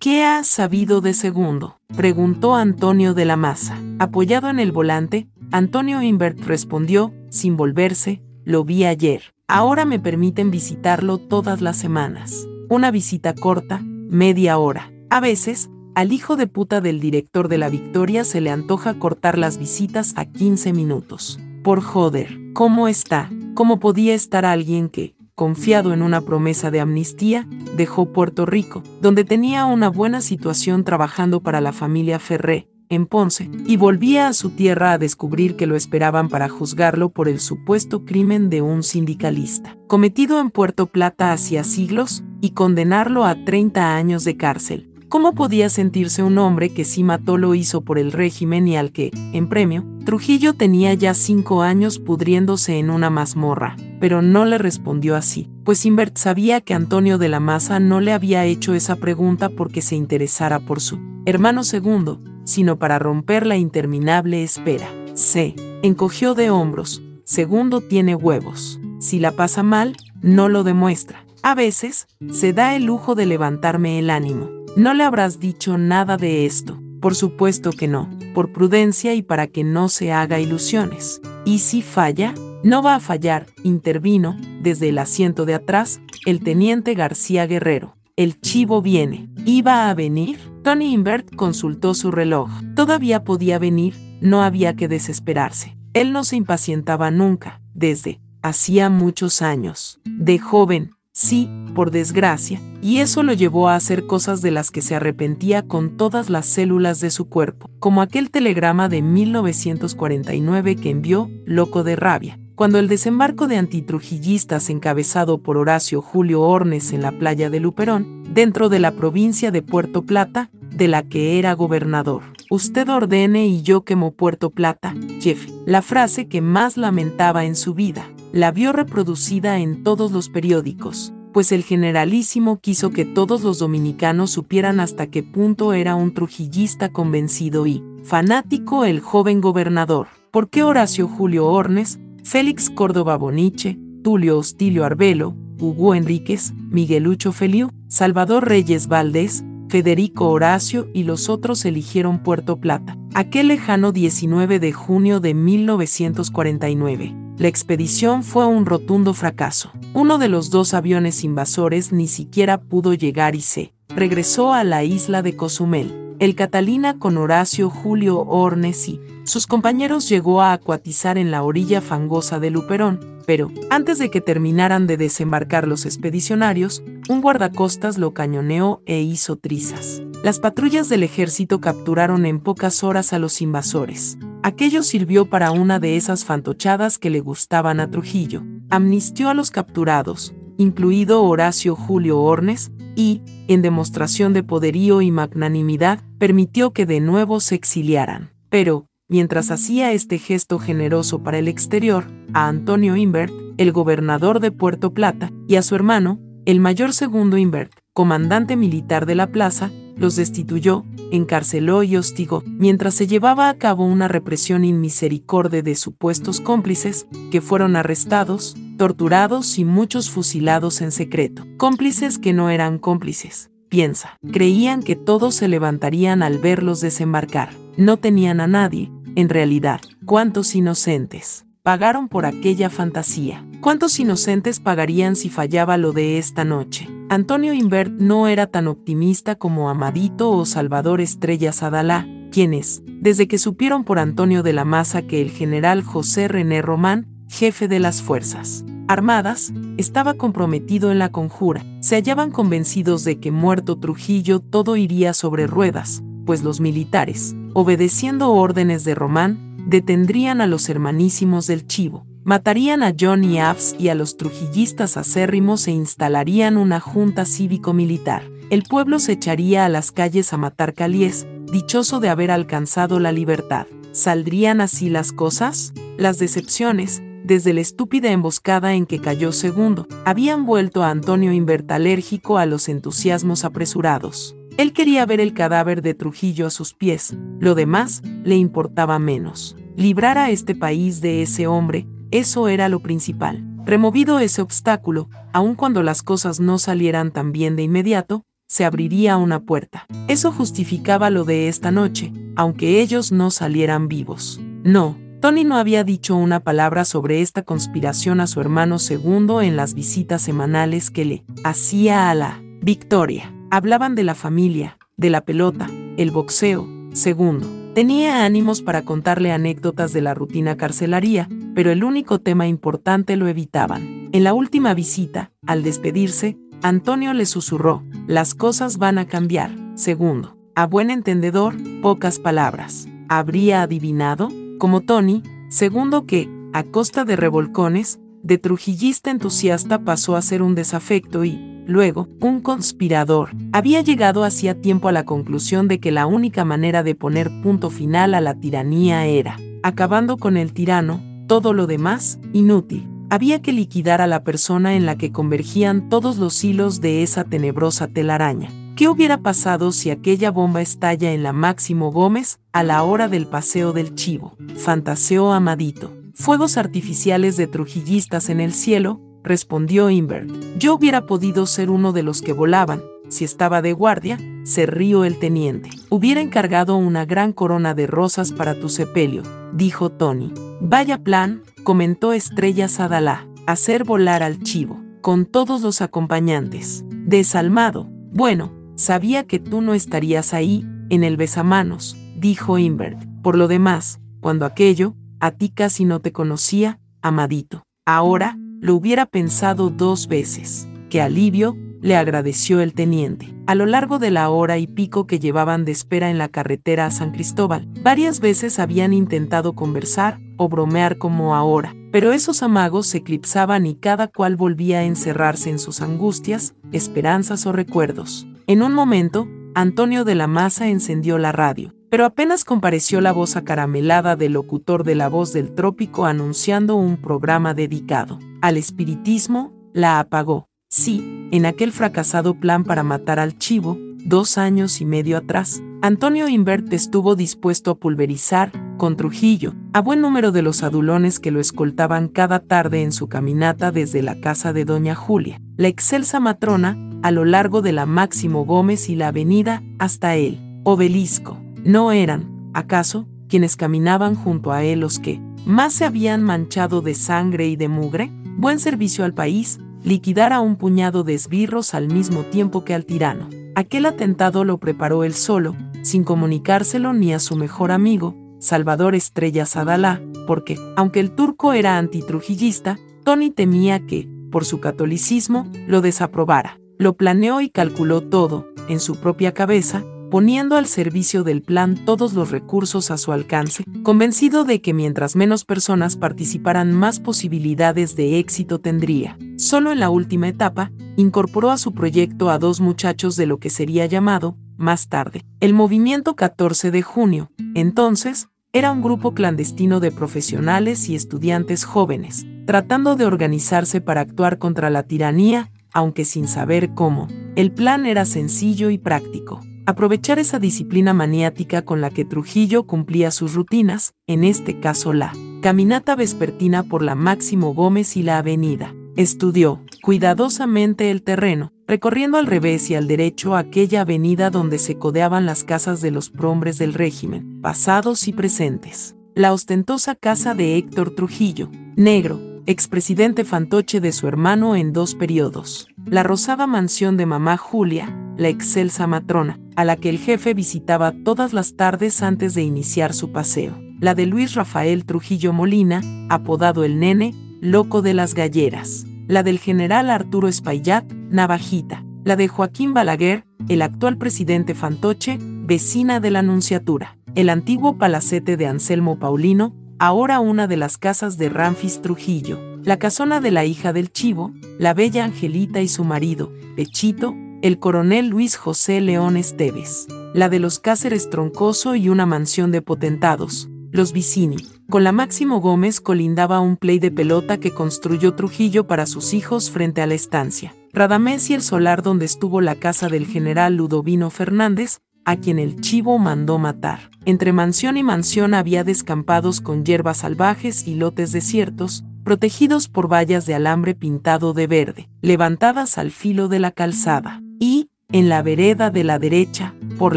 ¿Qué ha sabido de segundo? preguntó Antonio de la Maza. Apoyado en el volante, Antonio Invert respondió, sin volverse, lo vi ayer. Ahora me permiten visitarlo todas las semanas. Una visita corta, media hora. A veces, al hijo de puta del director de la Victoria se le antoja cortar las visitas a 15 minutos. Por joder, ¿cómo está? ¿Cómo podía estar alguien que, confiado en una promesa de amnistía, dejó Puerto Rico, donde tenía una buena situación trabajando para la familia Ferré, en Ponce, y volvía a su tierra a descubrir que lo esperaban para juzgarlo por el supuesto crimen de un sindicalista, cometido en Puerto Plata hacía siglos, y condenarlo a 30 años de cárcel. ¿Cómo podía sentirse un hombre que si mató lo hizo por el régimen y al que, en premio, Trujillo tenía ya cinco años pudriéndose en una mazmorra? pero no le respondió así, pues Invert sabía que Antonio de la Maza no le había hecho esa pregunta porque se interesara por su hermano segundo, sino para romper la interminable espera. Se encogió de hombros, segundo tiene huevos. Si la pasa mal, no lo demuestra. A veces, se da el lujo de levantarme el ánimo. No le habrás dicho nada de esto. Por supuesto que no, por prudencia y para que no se haga ilusiones. ¿Y si falla? No va a fallar, intervino, desde el asiento de atrás, el teniente García Guerrero. El chivo viene. ¿Iba a venir? Tony Invert consultó su reloj. Todavía podía venir, no había que desesperarse. Él no se impacientaba nunca, desde hacía muchos años. De joven, sí, por desgracia, y eso lo llevó a hacer cosas de las que se arrepentía con todas las células de su cuerpo, como aquel telegrama de 1949 que envió, loco de rabia, cuando el desembarco de antitrujillistas encabezado por Horacio Julio Ornes en la playa de Luperón, dentro de la provincia de Puerto Plata, de la que era gobernador. Usted ordene y yo quemo Puerto Plata, jefe. La frase que más lamentaba en su vida, la vio reproducida en todos los periódicos, pues el generalísimo quiso que todos los dominicanos supieran hasta qué punto era un trujillista convencido y fanático el joven gobernador. ¿Por qué Horacio Julio Ornes, Félix Córdoba Boniche, Tulio Hostilio Arbelo, Hugo Enríquez, Miguelucho Feliu, Salvador Reyes Valdés, Federico Horacio y los otros eligieron Puerto Plata, aquel lejano 19 de junio de 1949. La expedición fue un rotundo fracaso. Uno de los dos aviones invasores ni siquiera pudo llegar y se regresó a la isla de Cozumel el Catalina con Horacio Julio Ornesi. Sus compañeros llegó a acuatizar en la orilla fangosa de Luperón, pero, antes de que terminaran de desembarcar los expedicionarios, un guardacostas lo cañoneó e hizo trizas. Las patrullas del ejército capturaron en pocas horas a los invasores. Aquello sirvió para una de esas fantochadas que le gustaban a Trujillo. Amnistió a los capturados, incluido Horacio Julio Ornes, y, en demostración de poderío y magnanimidad, permitió que de nuevo se exiliaran. Pero, mientras hacía este gesto generoso para el exterior, a Antonio Invert, el gobernador de Puerto Plata, y a su hermano, el mayor segundo Invert, comandante militar de la plaza, los destituyó, encarceló y hostigó, mientras se llevaba a cabo una represión inmisericordia de supuestos cómplices, que fueron arrestados, torturados y muchos fusilados en secreto. Cómplices que no eran cómplices. Piensa, creían que todos se levantarían al verlos desembarcar. No tenían a nadie, en realidad. ¿Cuántos inocentes? Pagaron por aquella fantasía. ¿Cuántos inocentes pagarían si fallaba lo de esta noche? Antonio Invert no era tan optimista como Amadito o Salvador Estrellas Adalá, quienes, desde que supieron por Antonio de la Maza que el general José René Román, jefe de las fuerzas armadas, estaba comprometido en la conjura, se hallaban convencidos de que muerto Trujillo todo iría sobre ruedas, pues los militares, obedeciendo órdenes de Román, detendrían a los hermanísimos del Chivo, matarían a Johnny Abs y a los trujillistas acérrimos e instalarían una junta cívico-militar. El pueblo se echaría a las calles a matar caliés, dichoso de haber alcanzado la libertad. ¿Saldrían así las cosas? Las decepciones, desde la estúpida emboscada en que cayó segundo, habían vuelto a Antonio Invert alérgico a los entusiasmos apresurados. Él quería ver el cadáver de Trujillo a sus pies, lo demás le importaba menos. Librar a este país de ese hombre, eso era lo principal. Removido ese obstáculo, aun cuando las cosas no salieran tan bien de inmediato, se abriría una puerta. Eso justificaba lo de esta noche, aunque ellos no salieran vivos. No, Tony no había dicho una palabra sobre esta conspiración a su hermano segundo en las visitas semanales que le hacía a la Victoria. Hablaban de la familia, de la pelota, el boxeo, segundo. Tenía ánimos para contarle anécdotas de la rutina carcelaria, pero el único tema importante lo evitaban. En la última visita, al despedirse, Antonio le susurró, las cosas van a cambiar. Segundo, a buen entendedor, pocas palabras. ¿Habría adivinado? Como Tony, segundo que, a costa de revolcones, de trujillista entusiasta pasó a ser un desafecto y, luego, un conspirador. Había llegado hacía tiempo a la conclusión de que la única manera de poner punto final a la tiranía era, acabando con el tirano, todo lo demás, inútil. Había que liquidar a la persona en la que convergían todos los hilos de esa tenebrosa telaraña. ¿Qué hubiera pasado si aquella bomba estalla en la Máximo Gómez a la hora del paseo del chivo? Fantaseó Amadito. Fuegos artificiales de trujillistas en el cielo, respondió Invert. Yo hubiera podido ser uno de los que volaban, si estaba de guardia, se rió el teniente. Hubiera encargado una gran corona de rosas para tu sepelio, dijo Tony. Vaya plan, comentó Estrella Sadalá, hacer volar al chivo, con todos los acompañantes. Desalmado. Bueno, sabía que tú no estarías ahí, en el besamanos, dijo Invert. Por lo demás, cuando aquello, a ti casi no te conocía, amadito. Ahora, lo hubiera pensado dos veces. Qué alivio, le agradeció el teniente. A lo largo de la hora y pico que llevaban de espera en la carretera a San Cristóbal, varias veces habían intentado conversar o bromear como ahora, pero esos amagos se eclipsaban y cada cual volvía a encerrarse en sus angustias, esperanzas o recuerdos. En un momento, Antonio de la Maza encendió la radio, pero apenas compareció la voz acaramelada del locutor de la voz del trópico anunciando un programa dedicado al espiritismo, la apagó. Sí, en aquel fracasado plan para matar al chivo, dos años y medio atrás, Antonio Invert estuvo dispuesto a pulverizar, con Trujillo, a buen número de los adulones que lo escoltaban cada tarde en su caminata desde la casa de Doña Julia, la excelsa matrona, a lo largo de la Máximo Gómez y la avenida, hasta el obelisco. No eran, acaso, quienes caminaban junto a él los que más se habían manchado de sangre y de mugre, buen servicio al país, liquidar a un puñado de esbirros al mismo tiempo que al tirano. Aquel atentado lo preparó él solo, sin comunicárselo ni a su mejor amigo, Salvador Estrella Sadalá, porque, aunque el turco era antitrujillista, Tony temía que, por su catolicismo, lo desaprobara. Lo planeó y calculó todo, en su propia cabeza, poniendo al servicio del plan todos los recursos a su alcance, convencido de que mientras menos personas participaran más posibilidades de éxito tendría. Solo en la última etapa, incorporó a su proyecto a dos muchachos de lo que sería llamado, más tarde, el Movimiento 14 de Junio. Entonces, era un grupo clandestino de profesionales y estudiantes jóvenes, tratando de organizarse para actuar contra la tiranía, aunque sin saber cómo. El plan era sencillo y práctico aprovechar esa disciplina maniática con la que Trujillo cumplía sus rutinas, en este caso la caminata vespertina por la Máximo Gómez y la avenida. Estudió cuidadosamente el terreno, recorriendo al revés y al derecho aquella avenida donde se codeaban las casas de los prohombres del régimen, pasados y presentes. La ostentosa casa de Héctor Trujillo, negro, expresidente fantoche de su hermano en dos periodos. La rosada mansión de mamá Julia, la excelsa matrona, a la que el jefe visitaba todas las tardes antes de iniciar su paseo. La de Luis Rafael Trujillo Molina, apodado el nene, loco de las galleras. La del general Arturo Espaillat, navajita. La de Joaquín Balaguer, el actual presidente fantoche, vecina de la Anunciatura. El antiguo palacete de Anselmo Paulino, ahora una de las casas de Ramfis Trujillo, la casona de la hija del Chivo, la bella Angelita y su marido, Pechito, el coronel Luis José León Esteves, la de los Cáceres Troncoso y una mansión de potentados, los Vicini. Con la Máximo Gómez colindaba un play de pelota que construyó Trujillo para sus hijos frente a la estancia. Radamés y el solar donde estuvo la casa del general Ludovino Fernández, a quien el chivo mandó matar. Entre mansión y mansión había descampados con hierbas salvajes y lotes desiertos, protegidos por vallas de alambre pintado de verde, levantadas al filo de la calzada. Y, en la vereda de la derecha, por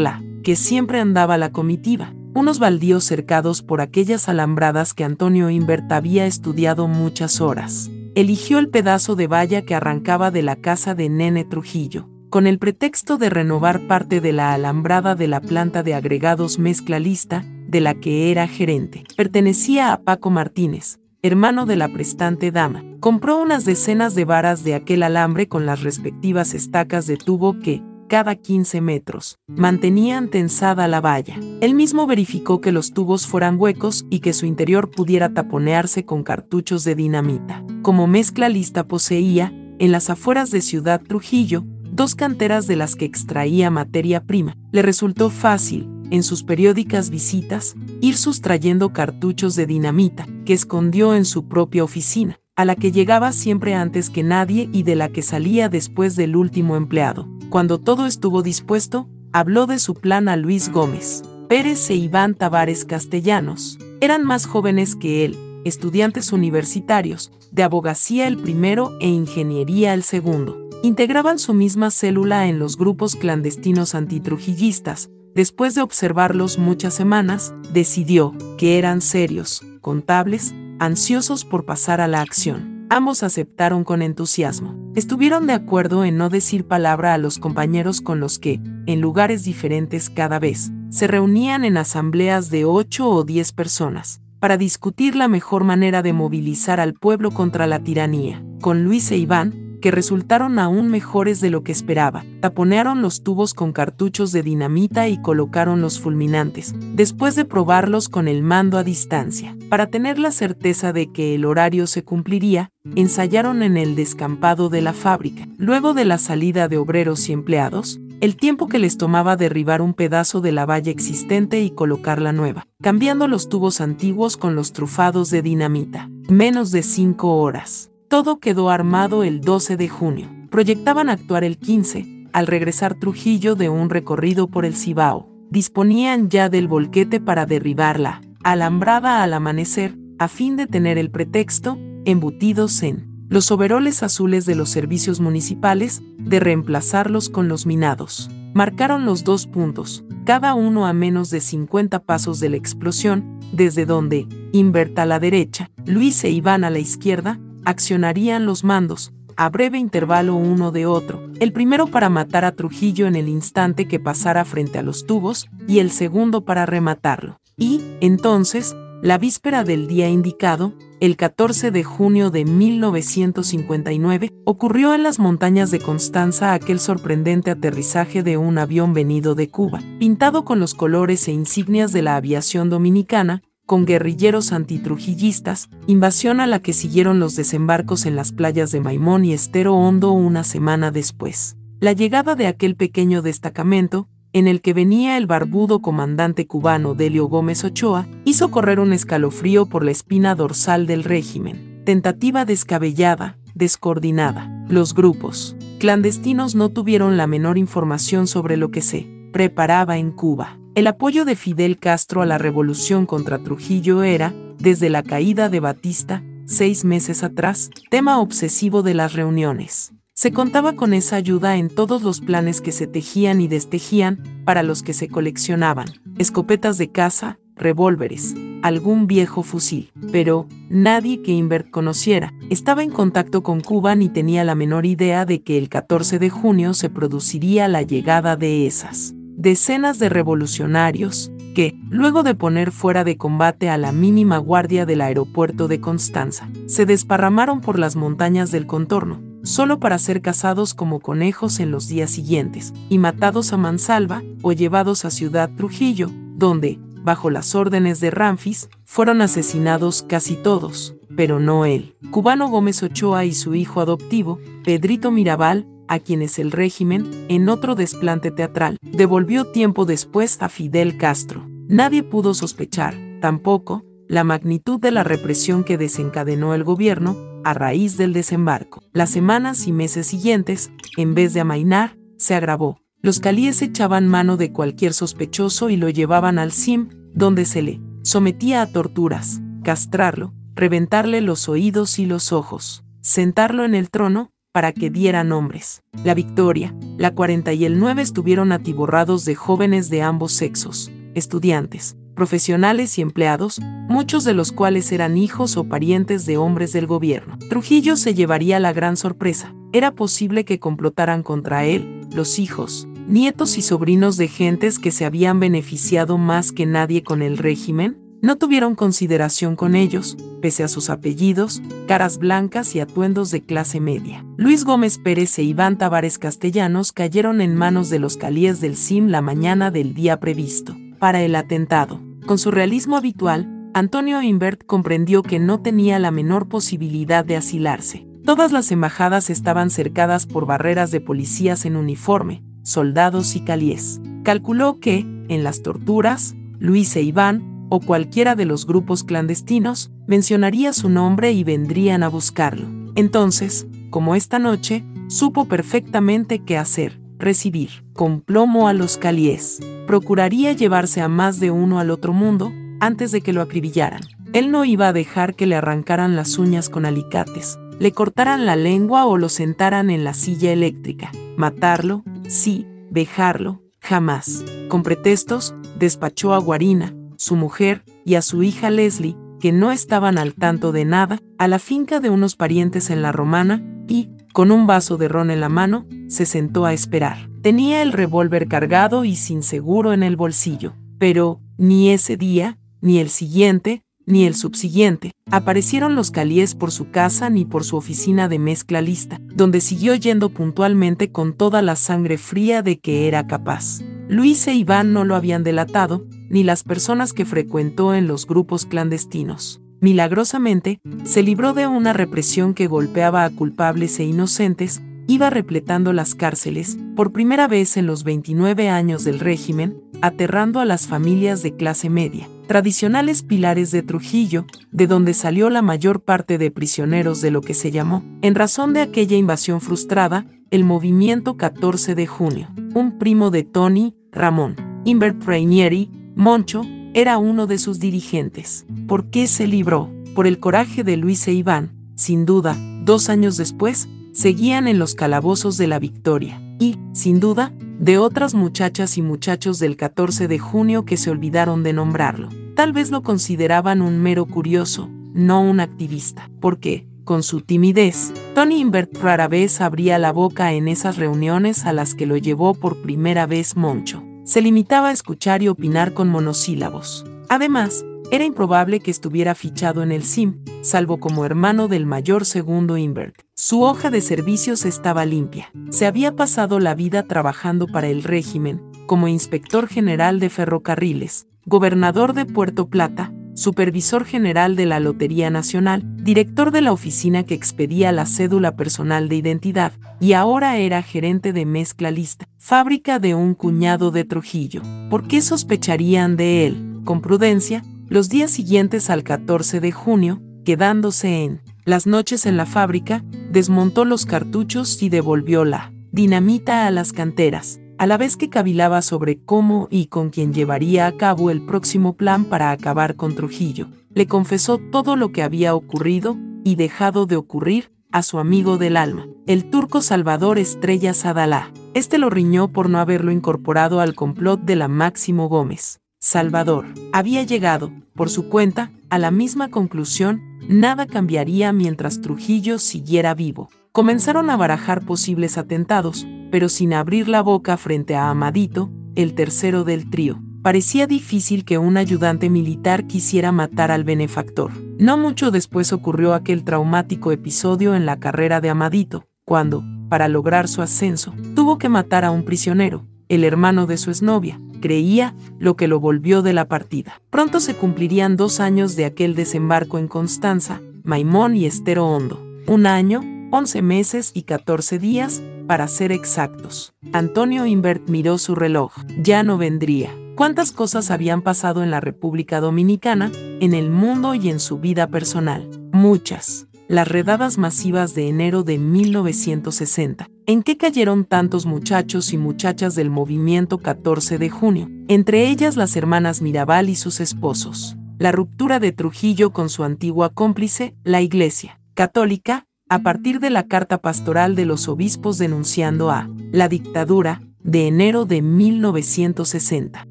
la que siempre andaba la comitiva, unos baldíos cercados por aquellas alambradas que Antonio Invert había estudiado muchas horas. Eligió el pedazo de valla que arrancaba de la casa de Nene Trujillo, con el pretexto de renovar parte de la alambrada de la planta de agregados mezcla lista, de la que era gerente. Pertenecía a Paco Martínez, hermano de la prestante dama. Compró unas decenas de varas de aquel alambre con las respectivas estacas de tubo que, cada 15 metros, mantenían tensada la valla. Él mismo verificó que los tubos fueran huecos y que su interior pudiera taponearse con cartuchos de dinamita. Como mezcla lista poseía, en las afueras de Ciudad Trujillo, dos canteras de las que extraía materia prima. Le resultó fácil, en sus periódicas visitas, ir sustrayendo cartuchos de dinamita, que escondió en su propia oficina, a la que llegaba siempre antes que nadie y de la que salía después del último empleado. Cuando todo estuvo dispuesto, habló de su plan a Luis Gómez. Pérez e Iván Tavares Castellanos eran más jóvenes que él, estudiantes universitarios, de abogacía el primero e ingeniería el segundo. Integraban su misma célula en los grupos clandestinos antitrujillistas. Después de observarlos muchas semanas, decidió que eran serios, contables, ansiosos por pasar a la acción. Ambos aceptaron con entusiasmo. Estuvieron de acuerdo en no decir palabra a los compañeros con los que, en lugares diferentes cada vez, se reunían en asambleas de 8 o 10 personas, para discutir la mejor manera de movilizar al pueblo contra la tiranía. Con Luis e Iván, que resultaron aún mejores de lo que esperaba. Taponearon los tubos con cartuchos de dinamita y colocaron los fulminantes, después de probarlos con el mando a distancia. Para tener la certeza de que el horario se cumpliría, ensayaron en el descampado de la fábrica. Luego de la salida de obreros y empleados, el tiempo que les tomaba derribar un pedazo de la valla existente y colocar la nueva, cambiando los tubos antiguos con los trufados de dinamita. Menos de cinco horas. Todo quedó armado el 12 de junio. Proyectaban actuar el 15, al regresar Trujillo de un recorrido por el Cibao. Disponían ya del volquete para derribarla, alambrada al amanecer, a fin de tener el pretexto, embutidos en los overoles azules de los servicios municipales, de reemplazarlos con los minados. Marcaron los dos puntos, cada uno a menos de 50 pasos de la explosión, desde donde, inverta a la derecha, Luis e Iván a la izquierda, accionarían los mandos, a breve intervalo uno de otro, el primero para matar a Trujillo en el instante que pasara frente a los tubos y el segundo para rematarlo. Y, entonces, la víspera del día indicado, el 14 de junio de 1959, ocurrió en las montañas de Constanza aquel sorprendente aterrizaje de un avión venido de Cuba, pintado con los colores e insignias de la aviación dominicana, con guerrilleros antitrujillistas, invasión a la que siguieron los desembarcos en las playas de Maimón y Estero Hondo una semana después. La llegada de aquel pequeño destacamento, en el que venía el barbudo comandante cubano Delio Gómez Ochoa, hizo correr un escalofrío por la espina dorsal del régimen. Tentativa descabellada, descoordinada. Los grupos clandestinos no tuvieron la menor información sobre lo que se preparaba en Cuba. El apoyo de Fidel Castro a la revolución contra Trujillo era, desde la caída de Batista, seis meses atrás, tema obsesivo de las reuniones. Se contaba con esa ayuda en todos los planes que se tejían y destejían para los que se coleccionaban, escopetas de caza, revólveres, algún viejo fusil. Pero, nadie que Invert conociera estaba en contacto con Cuba ni tenía la menor idea de que el 14 de junio se produciría la llegada de esas decenas de revolucionarios, que, luego de poner fuera de combate a la mínima guardia del aeropuerto de Constanza, se desparramaron por las montañas del contorno, solo para ser cazados como conejos en los días siguientes, y matados a mansalva o llevados a Ciudad Trujillo, donde, bajo las órdenes de Ramfis, fueron asesinados casi todos, pero no él. Cubano Gómez Ochoa y su hijo adoptivo, Pedrito Mirabal, a quienes el régimen, en otro desplante teatral, devolvió tiempo después a Fidel Castro. Nadie pudo sospechar, tampoco, la magnitud de la represión que desencadenó el gobierno a raíz del desembarco. Las semanas y meses siguientes, en vez de amainar, se agravó. Los calíes echaban mano de cualquier sospechoso y lo llevaban al CIM, donde se le sometía a torturas, castrarlo, reventarle los oídos y los ojos, sentarlo en el trono, para que diera nombres. La Victoria, la 40 y el 9 estuvieron atiborrados de jóvenes de ambos sexos, estudiantes, profesionales y empleados, muchos de los cuales eran hijos o parientes de hombres del gobierno. Trujillo se llevaría la gran sorpresa. Era posible que complotaran contra él, los hijos, nietos y sobrinos de gentes que se habían beneficiado más que nadie con el régimen, no tuvieron consideración con ellos, pese a sus apellidos, caras blancas y atuendos de clase media. Luis Gómez Pérez e Iván Tavares Castellanos cayeron en manos de los calíes del CIM la mañana del día previsto para el atentado. Con su realismo habitual, Antonio Invert comprendió que no tenía la menor posibilidad de asilarse. Todas las embajadas estaban cercadas por barreras de policías en uniforme, soldados y calíes. Calculó que, en las torturas, Luis e Iván o cualquiera de los grupos clandestinos, mencionaría su nombre y vendrían a buscarlo. Entonces, como esta noche, supo perfectamente qué hacer, recibir, con plomo a los calíes. Procuraría llevarse a más de uno al otro mundo antes de que lo acribillaran. Él no iba a dejar que le arrancaran las uñas con alicates, le cortaran la lengua o lo sentaran en la silla eléctrica. Matarlo, sí, dejarlo, jamás. Con pretextos, despachó a Guarina, su mujer y a su hija Leslie, que no estaban al tanto de nada, a la finca de unos parientes en la Romana y, con un vaso de ron en la mano, se sentó a esperar. Tenía el revólver cargado y sin seguro en el bolsillo, pero ni ese día, ni el siguiente, ni el subsiguiente, aparecieron los calíes por su casa ni por su oficina de mezcla lista, donde siguió yendo puntualmente con toda la sangre fría de que era capaz. Luis e Iván no lo habían delatado, ni las personas que frecuentó en los grupos clandestinos. Milagrosamente, se libró de una represión que golpeaba a culpables e inocentes, iba repletando las cárceles, por primera vez en los 29 años del régimen, aterrando a las familias de clase media, tradicionales pilares de Trujillo, de donde salió la mayor parte de prisioneros de lo que se llamó, en razón de aquella invasión frustrada, el movimiento 14 de junio. Un primo de Tony, Ramón, Invert Rainieri, Moncho era uno de sus dirigentes. ¿Por qué se libró? Por el coraje de Luis e Iván, sin duda, dos años después, seguían en los calabozos de la Victoria, y, sin duda, de otras muchachas y muchachos del 14 de junio que se olvidaron de nombrarlo. Tal vez lo consideraban un mero curioso, no un activista, porque, con su timidez, Tony Invert rara vez abría la boca en esas reuniones a las que lo llevó por primera vez Moncho se limitaba a escuchar y opinar con monosílabos. Además, era improbable que estuviera fichado en el SIM, salvo como hermano del mayor segundo Invert. Su hoja de servicios estaba limpia. Se había pasado la vida trabajando para el régimen, como inspector general de ferrocarriles, gobernador de Puerto Plata, supervisor general de la Lotería Nacional, director de la oficina que expedía la cédula personal de identidad, y ahora era gerente de Mezcla Lista, fábrica de un cuñado de Trujillo. ¿Por qué sospecharían de él? Con prudencia, los días siguientes al 14 de junio, quedándose en las noches en la fábrica, desmontó los cartuchos y devolvió la dinamita a las canteras a la vez que cavilaba sobre cómo y con quién llevaría a cabo el próximo plan para acabar con Trujillo. Le confesó todo lo que había ocurrido y dejado de ocurrir a su amigo del alma, el turco Salvador Estrella Sadalá. Este lo riñó por no haberlo incorporado al complot de la Máximo Gómez. Salvador había llegado, por su cuenta, a la misma conclusión, nada cambiaría mientras Trujillo siguiera vivo. Comenzaron a barajar posibles atentados, pero sin abrir la boca frente a Amadito, el tercero del trío. Parecía difícil que un ayudante militar quisiera matar al benefactor. No mucho después ocurrió aquel traumático episodio en la carrera de Amadito, cuando, para lograr su ascenso, tuvo que matar a un prisionero, el hermano de su exnovia, creía, lo que lo volvió de la partida. Pronto se cumplirían dos años de aquel desembarco en Constanza, Maimón y Estero Hondo. Un año, once meses y catorce días, para ser exactos. Antonio Invert miró su reloj. Ya no vendría. ¿Cuántas cosas habían pasado en la República Dominicana, en el mundo y en su vida personal? Muchas. Las redadas masivas de enero de 1960. ¿En qué cayeron tantos muchachos y muchachas del movimiento 14 de junio? Entre ellas las hermanas Mirabal y sus esposos. La ruptura de Trujillo con su antigua cómplice, la Iglesia católica, a partir de la carta pastoral de los obispos denunciando a la dictadura de enero de 1960,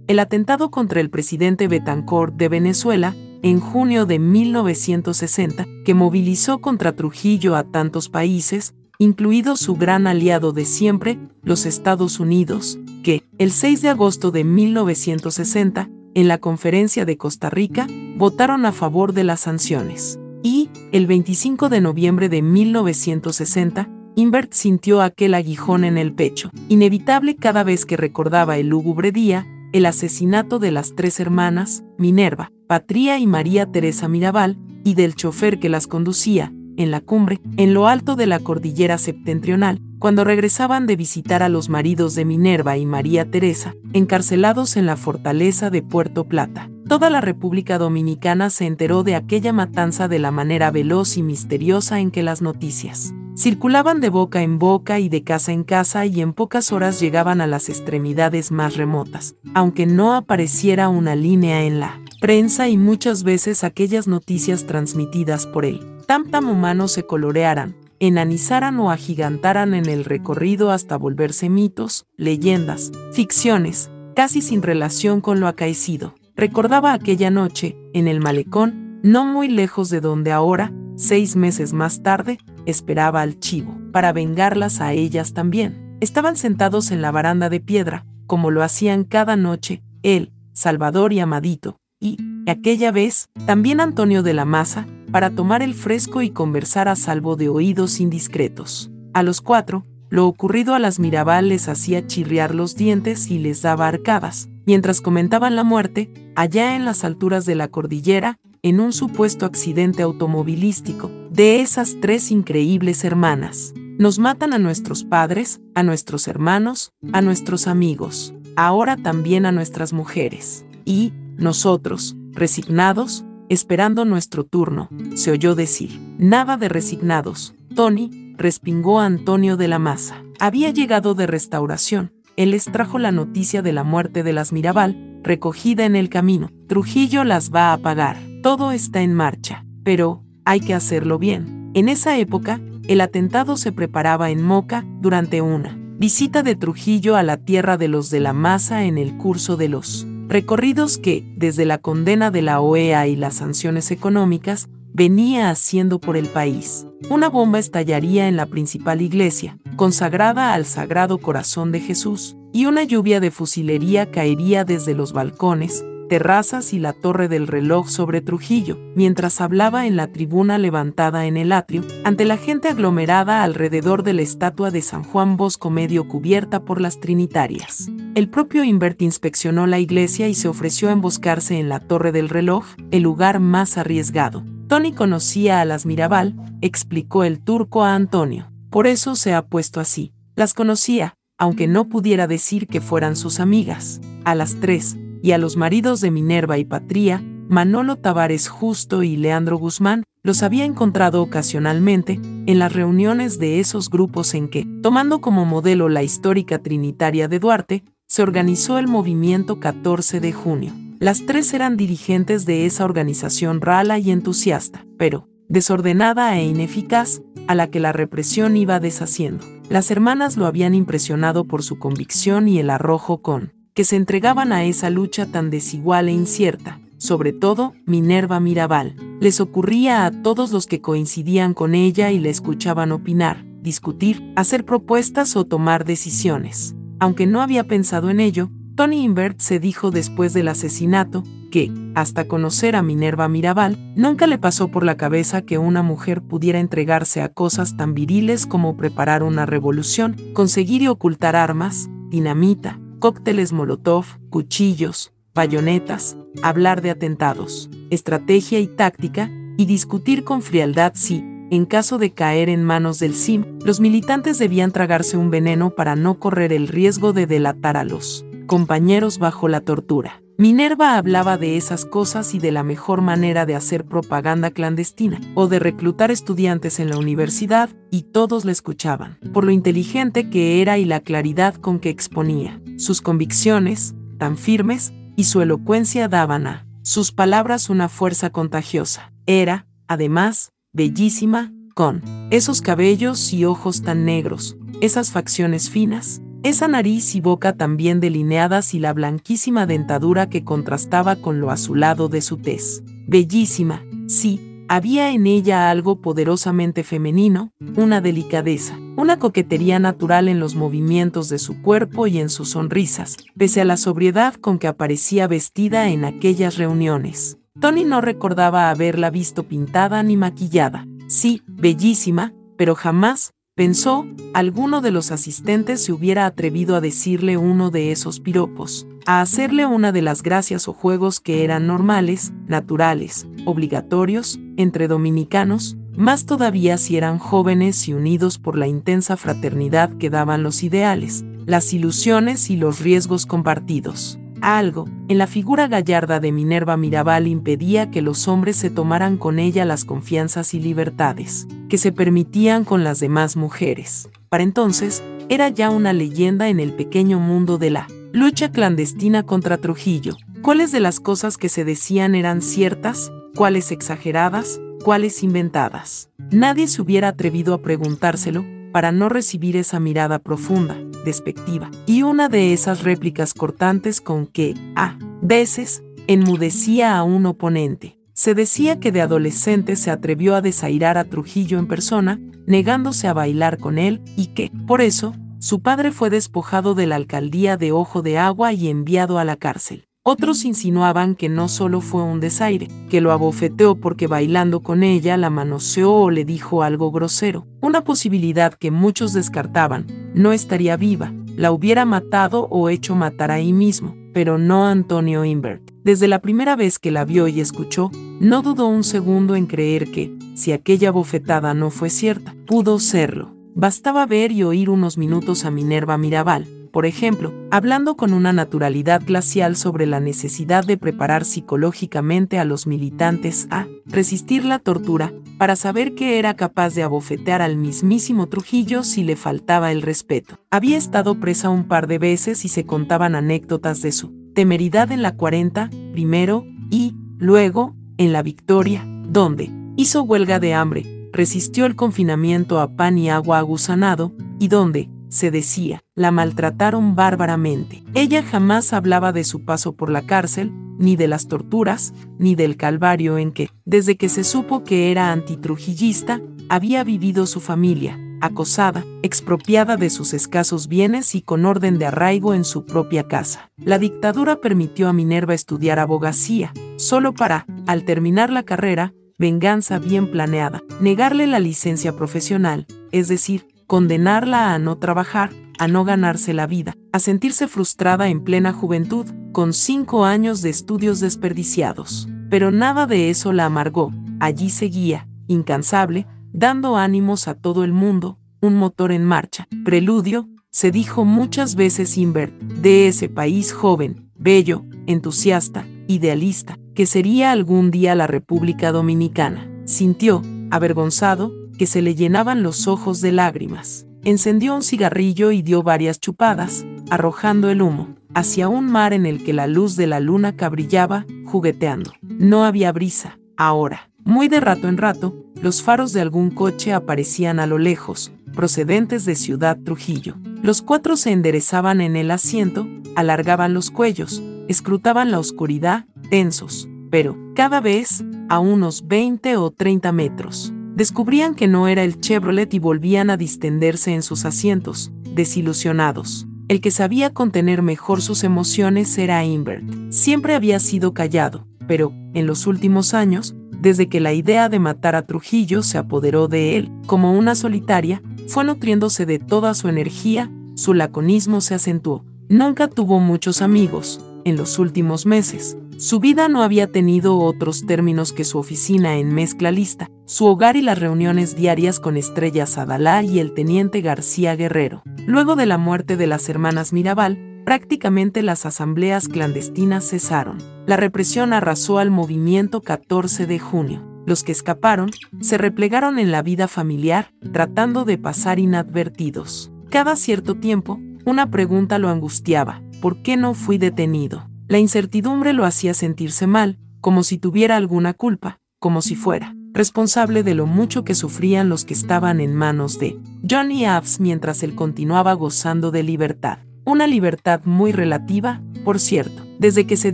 el atentado contra el presidente Betancourt de Venezuela en junio de 1960, que movilizó contra Trujillo a tantos países, incluido su gran aliado de siempre, los Estados Unidos, que, el 6 de agosto de 1960, en la conferencia de Costa Rica, votaron a favor de las sanciones. Y, el 25 de noviembre de 1960, Invert sintió aquel aguijón en el pecho, inevitable cada vez que recordaba el lúgubre día, el asesinato de las tres hermanas, Minerva, Patria y María Teresa Mirabal, y del chofer que las conducía, en la cumbre, en lo alto de la cordillera septentrional, cuando regresaban de visitar a los maridos de Minerva y María Teresa, encarcelados en la fortaleza de Puerto Plata. Toda la República Dominicana se enteró de aquella matanza de la manera veloz y misteriosa en que las noticias circulaban de boca en boca y de casa en casa y en pocas horas llegaban a las extremidades más remotas, aunque no apareciera una línea en la prensa y muchas veces aquellas noticias transmitidas por él, tam tam humanos se colorearan, enanizaran o agigantaran en el recorrido hasta volverse mitos, leyendas, ficciones, casi sin relación con lo acaecido. Recordaba aquella noche, en el malecón, no muy lejos de donde ahora, seis meses más tarde, esperaba al chivo, para vengarlas a ellas también. Estaban sentados en la baranda de piedra, como lo hacían cada noche, él, Salvador y Amadito, y, aquella vez, también Antonio de la Maza, para tomar el fresco y conversar a salvo de oídos indiscretos. A los cuatro, lo ocurrido a las Mirabal les hacía chirriar los dientes y les daba arcadas, mientras comentaban la muerte, allá en las alturas de la cordillera, en un supuesto accidente automovilístico, de esas tres increíbles hermanas. Nos matan a nuestros padres, a nuestros hermanos, a nuestros amigos, ahora también a nuestras mujeres. Y, nosotros, resignados, esperando nuestro turno, se oyó decir. Nada de resignados. Tony, respingó a Antonio de la Maza. Había llegado de restauración. Él les trajo la noticia de la muerte de las Mirabal, recogida en el camino. Trujillo las va a pagar. Todo está en marcha. Pero, hay que hacerlo bien. En esa época, el atentado se preparaba en Moca durante una visita de Trujillo a la tierra de los de la Maza en el curso de los recorridos que, desde la condena de la OEA y las sanciones económicas, venía haciendo por el país. Una bomba estallaría en la principal iglesia, consagrada al Sagrado Corazón de Jesús, y una lluvia de fusilería caería desde los balcones, terrazas y la torre del reloj sobre Trujillo, mientras hablaba en la tribuna levantada en el atrio, ante la gente aglomerada alrededor de la estatua de San Juan Bosco medio cubierta por las trinitarias. El propio Invert inspeccionó la iglesia y se ofreció a emboscarse en la torre del reloj, el lugar más arriesgado. Tony conocía a las Mirabal, explicó el turco a Antonio. Por eso se ha puesto así. Las conocía, aunque no pudiera decir que fueran sus amigas. A las tres, y a los maridos de Minerva y Patria, Manolo Tavares Justo y Leandro Guzmán, los había encontrado ocasionalmente en las reuniones de esos grupos en que, tomando como modelo la histórica Trinitaria de Duarte, se organizó el movimiento 14 de junio. Las tres eran dirigentes de esa organización rala y entusiasta, pero desordenada e ineficaz, a la que la represión iba deshaciendo. Las hermanas lo habían impresionado por su convicción y el arrojo con que se entregaban a esa lucha tan desigual e incierta, sobre todo Minerva Mirabal. Les ocurría a todos los que coincidían con ella y le escuchaban opinar, discutir, hacer propuestas o tomar decisiones. Aunque no había pensado en ello, Tony Invert se dijo después del asesinato que, hasta conocer a Minerva Mirabal, nunca le pasó por la cabeza que una mujer pudiera entregarse a cosas tan viriles como preparar una revolución, conseguir y ocultar armas, dinamita, cócteles Molotov, cuchillos, bayonetas, hablar de atentados, estrategia y táctica, y discutir con frialdad si, en caso de caer en manos del SIM, los militantes debían tragarse un veneno para no correr el riesgo de delatar a los compañeros bajo la tortura. Minerva hablaba de esas cosas y de la mejor manera de hacer propaganda clandestina, o de reclutar estudiantes en la universidad, y todos le escuchaban, por lo inteligente que era y la claridad con que exponía. Sus convicciones, tan firmes, y su elocuencia daban a sus palabras una fuerza contagiosa. Era, además, bellísima, con esos cabellos y ojos tan negros, esas facciones finas, esa nariz y boca tan bien delineadas y la blanquísima dentadura que contrastaba con lo azulado de su tez. Bellísima, sí, había en ella algo poderosamente femenino, una delicadeza, una coquetería natural en los movimientos de su cuerpo y en sus sonrisas, pese a la sobriedad con que aparecía vestida en aquellas reuniones. Tony no recordaba haberla visto pintada ni maquillada. Sí, bellísima, pero jamás, pensó, alguno de los asistentes se hubiera atrevido a decirle uno de esos piropos a hacerle una de las gracias o juegos que eran normales, naturales, obligatorios, entre dominicanos, más todavía si eran jóvenes y unidos por la intensa fraternidad que daban los ideales, las ilusiones y los riesgos compartidos. Algo, en la figura gallarda de Minerva Mirabal impedía que los hombres se tomaran con ella las confianzas y libertades, que se permitían con las demás mujeres. Para entonces, era ya una leyenda en el pequeño mundo de la Lucha clandestina contra Trujillo. ¿Cuáles de las cosas que se decían eran ciertas? ¿Cuáles exageradas? ¿Cuáles inventadas? Nadie se hubiera atrevido a preguntárselo para no recibir esa mirada profunda, despectiva, y una de esas réplicas cortantes con que, a veces, enmudecía a un oponente. Se decía que de adolescente se atrevió a desairar a Trujillo en persona, negándose a bailar con él, y que, por eso, su padre fue despojado de la alcaldía de Ojo de Agua y enviado a la cárcel. Otros insinuaban que no solo fue un desaire, que lo abofeteó porque bailando con ella la manoseó o le dijo algo grosero, una posibilidad que muchos descartaban, no estaría viva, la hubiera matado o hecho matar ahí mismo, pero no Antonio Imbert. Desde la primera vez que la vio y escuchó, no dudó un segundo en creer que, si aquella bofetada no fue cierta, pudo serlo. Bastaba ver y oír unos minutos a Minerva Mirabal, por ejemplo, hablando con una naturalidad glacial sobre la necesidad de preparar psicológicamente a los militantes a resistir la tortura, para saber que era capaz de abofetear al mismísimo Trujillo si le faltaba el respeto. Había estado presa un par de veces y se contaban anécdotas de su temeridad en la 40, primero, y, luego, en la Victoria, donde hizo huelga de hambre, resistió el confinamiento a pan y agua agusanado, y donde, se decía, la maltrataron bárbaramente. Ella jamás hablaba de su paso por la cárcel, ni de las torturas, ni del calvario en que, desde que se supo que era antitrujillista, había vivido su familia, acosada, expropiada de sus escasos bienes y con orden de arraigo en su propia casa. La dictadura permitió a Minerva estudiar abogacía, solo para, al terminar la carrera, venganza bien planeada, negarle la licencia profesional, es decir, condenarla a no trabajar, a no ganarse la vida, a sentirse frustrada en plena juventud, con cinco años de estudios desperdiciados. Pero nada de eso la amargó, allí seguía, incansable, dando ánimos a todo el mundo, un motor en marcha. Preludio, se dijo muchas veces Invert, de ese país joven, bello, entusiasta, idealista, que sería algún día la República Dominicana. Sintió, avergonzado, que se le llenaban los ojos de lágrimas. Encendió un cigarrillo y dio varias chupadas, arrojando el humo, hacia un mar en el que la luz de la luna cabrillaba, jugueteando. No había brisa, ahora. Muy de rato en rato, los faros de algún coche aparecían a lo lejos, procedentes de Ciudad Trujillo. Los cuatro se enderezaban en el asiento, alargaban los cuellos, escrutaban la oscuridad, tensos, pero, cada vez, a unos 20 o 30 metros. Descubrían que no era el Chevrolet y volvían a distenderse en sus asientos, desilusionados. El que sabía contener mejor sus emociones era Invert. Siempre había sido callado, pero, en los últimos años, desde que la idea de matar a Trujillo se apoderó de él, como una solitaria, fue nutriéndose de toda su energía, su laconismo se acentuó. Nunca tuvo muchos amigos, en los últimos meses. Su vida no había tenido otros términos que su oficina en mezcla lista, su hogar y las reuniones diarias con Estrella Sadalá y el teniente García Guerrero. Luego de la muerte de las hermanas Mirabal, prácticamente las asambleas clandestinas cesaron. La represión arrasó al movimiento 14 de junio. Los que escaparon se replegaron en la vida familiar, tratando de pasar inadvertidos. Cada cierto tiempo, una pregunta lo angustiaba, ¿por qué no fui detenido? La incertidumbre lo hacía sentirse mal, como si tuviera alguna culpa, como si fuera responsable de lo mucho que sufrían los que estaban en manos de Johnny Abs mientras él continuaba gozando de libertad. Una libertad muy relativa, por cierto, desde que se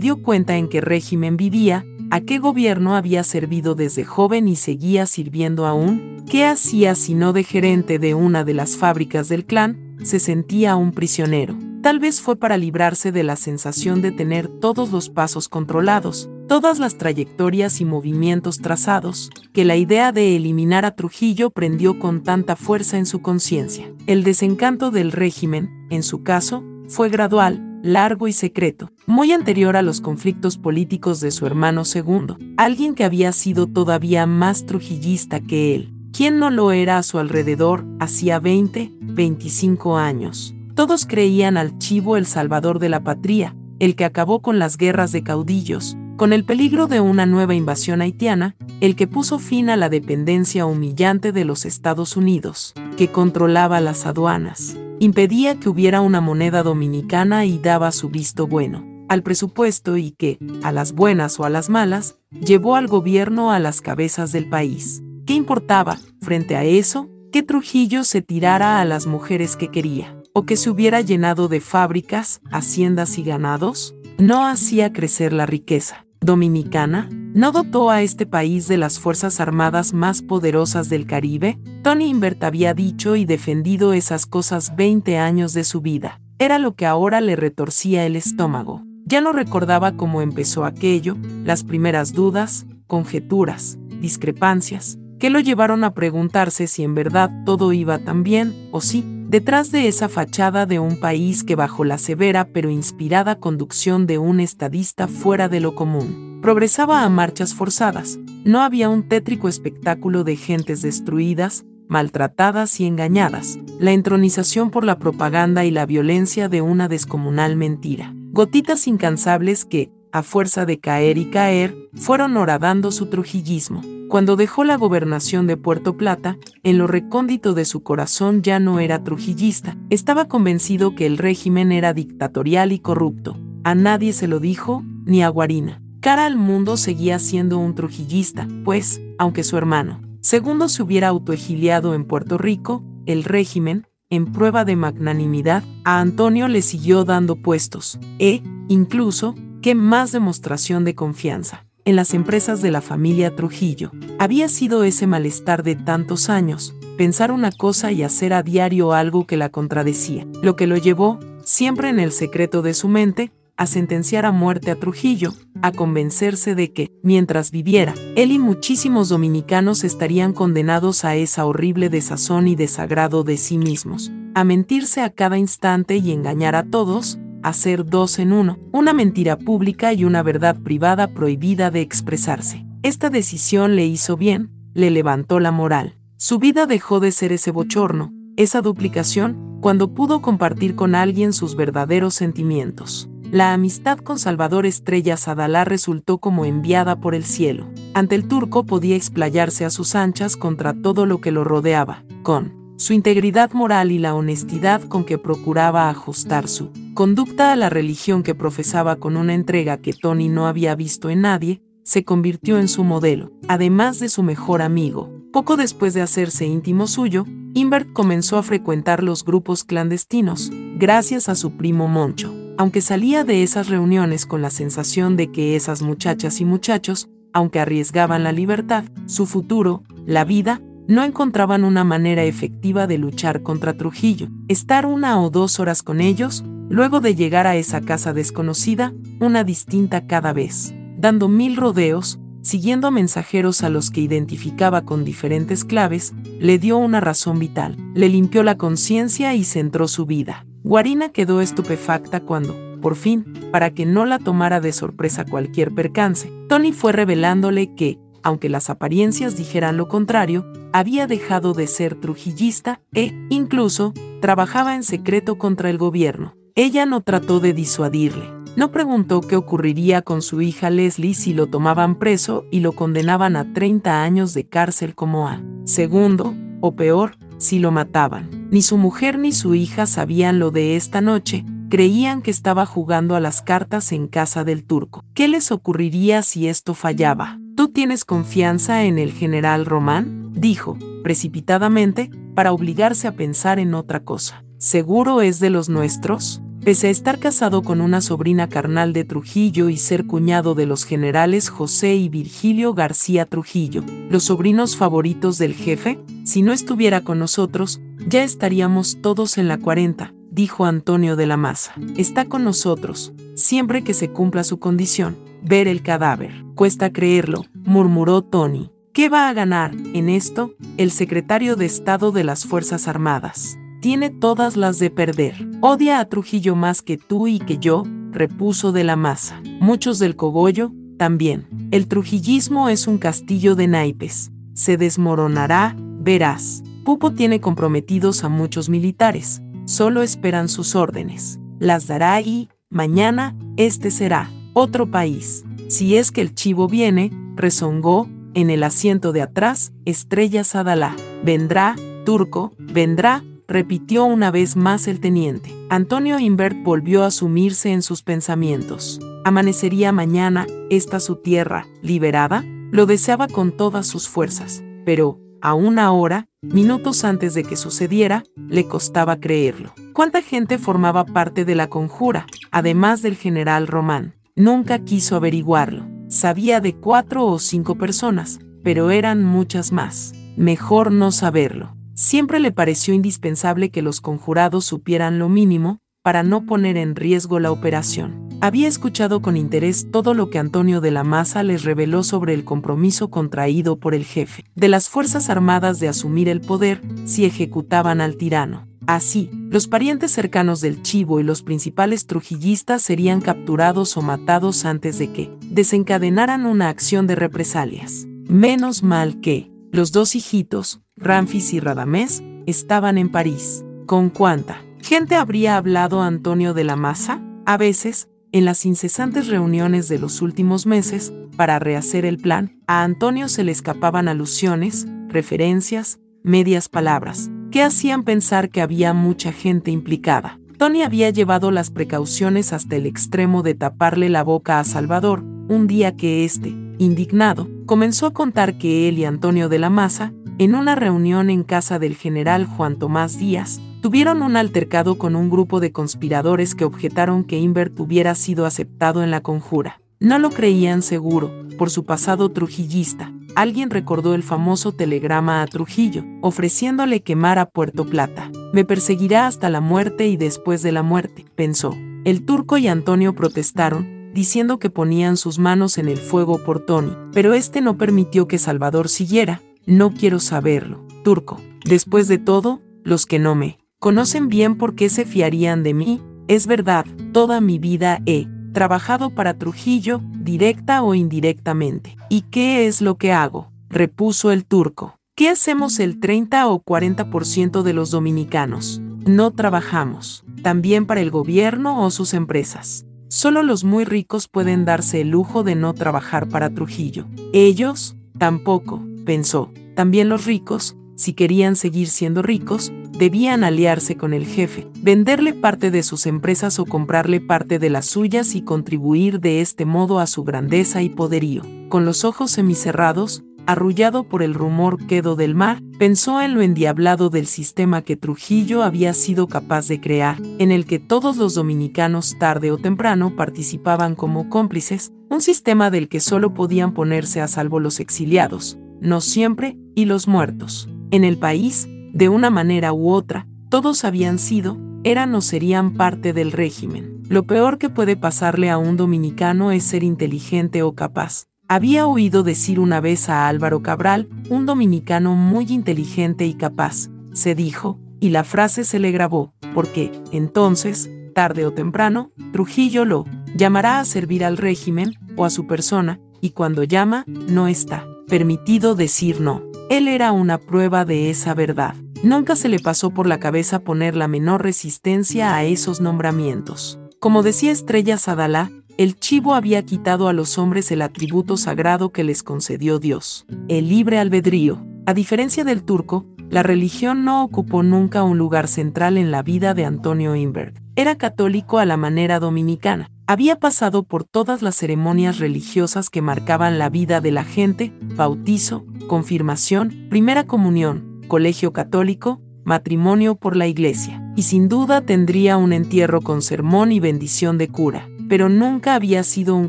dio cuenta en qué régimen vivía, a qué gobierno había servido desde joven y seguía sirviendo aún, qué hacía si no de gerente de una de las fábricas del clan, se sentía un prisionero. Tal vez fue para librarse de la sensación de tener todos los pasos controlados, todas las trayectorias y movimientos trazados, que la idea de eliminar a Trujillo prendió con tanta fuerza en su conciencia. El desencanto del régimen, en su caso, fue gradual, largo y secreto, muy anterior a los conflictos políticos de su hermano segundo, alguien que había sido todavía más trujillista que él. ¿Quién no lo era a su alrededor hacía 20, 25 años? Todos creían al Chivo el salvador de la patria, el que acabó con las guerras de caudillos, con el peligro de una nueva invasión haitiana, el que puso fin a la dependencia humillante de los Estados Unidos, que controlaba las aduanas, impedía que hubiera una moneda dominicana y daba su visto bueno al presupuesto y que, a las buenas o a las malas, llevó al gobierno a las cabezas del país. ¿Qué importaba, frente a eso, que Trujillo se tirara a las mujeres que quería? O que se hubiera llenado de fábricas, haciendas y ganados, no hacía crecer la riqueza. Dominicana, ¿no dotó a este país de las fuerzas armadas más poderosas del Caribe? Tony Invert había dicho y defendido esas cosas 20 años de su vida. Era lo que ahora le retorcía el estómago. Ya no recordaba cómo empezó aquello, las primeras dudas, conjeturas, discrepancias, que lo llevaron a preguntarse si en verdad todo iba tan bien o sí, detrás de esa fachada de un país que bajo la severa pero inspirada conducción de un estadista fuera de lo común, progresaba a marchas forzadas. No había un tétrico espectáculo de gentes destruidas, maltratadas y engañadas, la entronización por la propaganda y la violencia de una descomunal mentira. Gotitas incansables que, a fuerza de caer y caer, fueron horadando su trujillismo. Cuando dejó la gobernación de Puerto Plata, en lo recóndito de su corazón ya no era trujillista, estaba convencido que el régimen era dictatorial y corrupto. A nadie se lo dijo, ni a Guarina. Cara al mundo seguía siendo un trujillista, pues, aunque su hermano, segundo se hubiera autoexiliado en Puerto Rico, el régimen, en prueba de magnanimidad, a Antonio le siguió dando puestos, e, incluso, qué más demostración de confianza en las empresas de la familia Trujillo. Había sido ese malestar de tantos años, pensar una cosa y hacer a diario algo que la contradecía, lo que lo llevó, siempre en el secreto de su mente, a sentenciar a muerte a Trujillo, a convencerse de que, mientras viviera, él y muchísimos dominicanos estarían condenados a esa horrible desazón y desagrado de sí mismos, a mentirse a cada instante y engañar a todos, hacer dos en uno, una mentira pública y una verdad privada prohibida de expresarse. Esta decisión le hizo bien, le levantó la moral. Su vida dejó de ser ese bochorno, esa duplicación, cuando pudo compartir con alguien sus verdaderos sentimientos. La amistad con Salvador Estrella Sadalá resultó como enviada por el cielo. Ante el turco podía explayarse a sus anchas contra todo lo que lo rodeaba, con su integridad moral y la honestidad con que procuraba ajustar su conducta a la religión que profesaba con una entrega que Tony no había visto en nadie, se convirtió en su modelo, además de su mejor amigo. Poco después de hacerse íntimo suyo, Invert comenzó a frecuentar los grupos clandestinos, gracias a su primo Moncho. Aunque salía de esas reuniones con la sensación de que esas muchachas y muchachos, aunque arriesgaban la libertad, su futuro, la vida, no encontraban una manera efectiva de luchar contra Trujillo. Estar una o dos horas con ellos, luego de llegar a esa casa desconocida, una distinta cada vez, dando mil rodeos, siguiendo mensajeros a los que identificaba con diferentes claves, le dio una razón vital, le limpió la conciencia y centró su vida. Guarina quedó estupefacta cuando, por fin, para que no la tomara de sorpresa cualquier percance, Tony fue revelándole que, aunque las apariencias dijeran lo contrario, había dejado de ser trujillista e, incluso, trabajaba en secreto contra el gobierno. Ella no trató de disuadirle. No preguntó qué ocurriría con su hija Leslie si lo tomaban preso y lo condenaban a 30 años de cárcel como a segundo, o peor, si lo mataban. Ni su mujer ni su hija sabían lo de esta noche, creían que estaba jugando a las cartas en casa del turco. ¿Qué les ocurriría si esto fallaba? ¿Tú tienes confianza en el general Román? dijo, precipitadamente, para obligarse a pensar en otra cosa. ¿Seguro es de los nuestros? Pese a estar casado con una sobrina carnal de Trujillo y ser cuñado de los generales José y Virgilio García Trujillo, los sobrinos favoritos del jefe, si no estuviera con nosotros, ya estaríamos todos en la 40, dijo Antonio de la Maza. Está con nosotros, siempre que se cumpla su condición, ver el cadáver. Cuesta creerlo, murmuró Tony. ¿Qué va a ganar, en esto, el secretario de Estado de las Fuerzas Armadas? tiene todas las de perder. Odia a Trujillo más que tú y que yo, repuso de la masa. Muchos del cogollo, también. El trujillismo es un castillo de naipes. Se desmoronará, verás. Pupo tiene comprometidos a muchos militares. Solo esperan sus órdenes. Las dará y, mañana, este será otro país. Si es que el chivo viene, rezongó, en el asiento de atrás, Estrella Sadalá. Vendrá, turco, vendrá, repitió una vez más el teniente. Antonio Invert volvió a sumirse en sus pensamientos. ¿Amanecería mañana esta su tierra, liberada? Lo deseaba con todas sus fuerzas, pero, aún ahora, minutos antes de que sucediera, le costaba creerlo. ¿Cuánta gente formaba parte de la conjura, además del general Román? Nunca quiso averiguarlo. Sabía de cuatro o cinco personas, pero eran muchas más. Mejor no saberlo. Siempre le pareció indispensable que los conjurados supieran lo mínimo para no poner en riesgo la operación. Había escuchado con interés todo lo que Antonio de la Maza les reveló sobre el compromiso contraído por el jefe de las Fuerzas Armadas de asumir el poder si ejecutaban al tirano. Así, los parientes cercanos del Chivo y los principales trujillistas serían capturados o matados antes de que desencadenaran una acción de represalias. Menos mal que, los dos hijitos, Ramfis y Radamés, estaban en París. ¿Con cuánta gente habría hablado Antonio de la Maza? A veces, en las incesantes reuniones de los últimos meses, para rehacer el plan, a Antonio se le escapaban alusiones, referencias, medias palabras, que hacían pensar que había mucha gente implicada. Tony había llevado las precauciones hasta el extremo de taparle la boca a Salvador, un día que éste, indignado, comenzó a contar que él y Antonio de la Maza, en una reunión en casa del general Juan Tomás Díaz, tuvieron un altercado con un grupo de conspiradores que objetaron que Invert hubiera sido aceptado en la conjura. No lo creían seguro, por su pasado trujillista. Alguien recordó el famoso telegrama a Trujillo, ofreciéndole quemar a Puerto Plata. Me perseguirá hasta la muerte y después de la muerte, pensó. El turco y Antonio protestaron, diciendo que ponían sus manos en el fuego por Tony, pero este no permitió que Salvador siguiera. No quiero saberlo, turco. Después de todo, los que no me conocen bien por qué se fiarían de mí, es verdad, toda mi vida he trabajado para Trujillo, directa o indirectamente. ¿Y qué es lo que hago? repuso el turco. ¿Qué hacemos el 30 o 40% de los dominicanos? No trabajamos, también para el gobierno o sus empresas. Solo los muy ricos pueden darse el lujo de no trabajar para Trujillo. Ellos, tampoco, pensó. También los ricos, si querían seguir siendo ricos, debían aliarse con el jefe, venderle parte de sus empresas o comprarle parte de las suyas y contribuir de este modo a su grandeza y poderío. Con los ojos semicerrados, arrullado por el rumor quedo del mar, pensó en lo endiablado del sistema que Trujillo había sido capaz de crear, en el que todos los dominicanos tarde o temprano participaban como cómplices, un sistema del que solo podían ponerse a salvo los exiliados, no siempre, y los muertos. En el país, de una manera u otra, todos habían sido, eran o serían parte del régimen. Lo peor que puede pasarle a un dominicano es ser inteligente o capaz, había oído decir una vez a Álvaro Cabral, un dominicano muy inteligente y capaz, se dijo, y la frase se le grabó, porque, entonces, tarde o temprano, Trujillo lo llamará a servir al régimen o a su persona, y cuando llama, no está permitido decir no. Él era una prueba de esa verdad. Nunca se le pasó por la cabeza poner la menor resistencia a esos nombramientos. Como decía Estrella Sadalá, el chivo había quitado a los hombres el atributo sagrado que les concedió Dios, el libre albedrío. A diferencia del turco, la religión no ocupó nunca un lugar central en la vida de Antonio Invert. Era católico a la manera dominicana, Había pasado por todas las ceremonias religiosas que marcaban la vida de la gente, bautizo, confirmación, primera comunión, colegio católico, matrimonio por la iglesia, y sin duda tendría un entierro con sermón y bendición de cura, pero nunca había sido un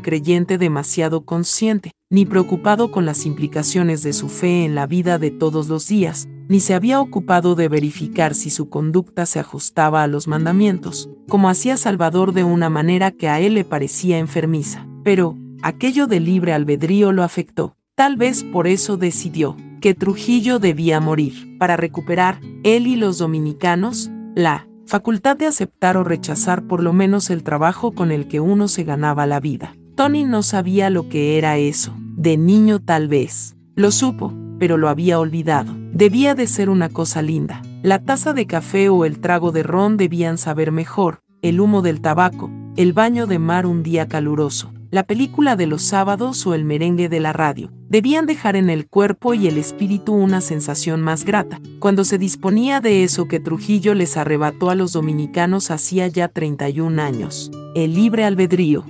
creyente demasiado consciente, ni preocupado con las implicaciones de su fe en la vida de todos los días, ni se había ocupado de verificar si su conducta se ajustaba a los mandamientos, como hacía Salvador de una manera que a él le parecía enfermiza. Pero, aquello de libre albedrío lo afectó. Tal vez por eso decidió que Trujillo debía morir, para recuperar, él y los dominicanos, la facultad de aceptar o rechazar por lo menos el trabajo con el que uno se ganaba la vida. Tony no sabía lo que era eso, de niño tal vez. Lo supo, pero lo había olvidado. Debía de ser una cosa linda. La taza de café o el trago de ron debían saber mejor, el humo del tabaco, el baño de mar un día caluroso, la película de los sábados o el merengue de la radio. Debían dejar en el cuerpo y el espíritu una sensación más grata. Cuando se disponía de eso que Trujillo les arrebató a los dominicanos hacía ya 31 años, el libre albedrío.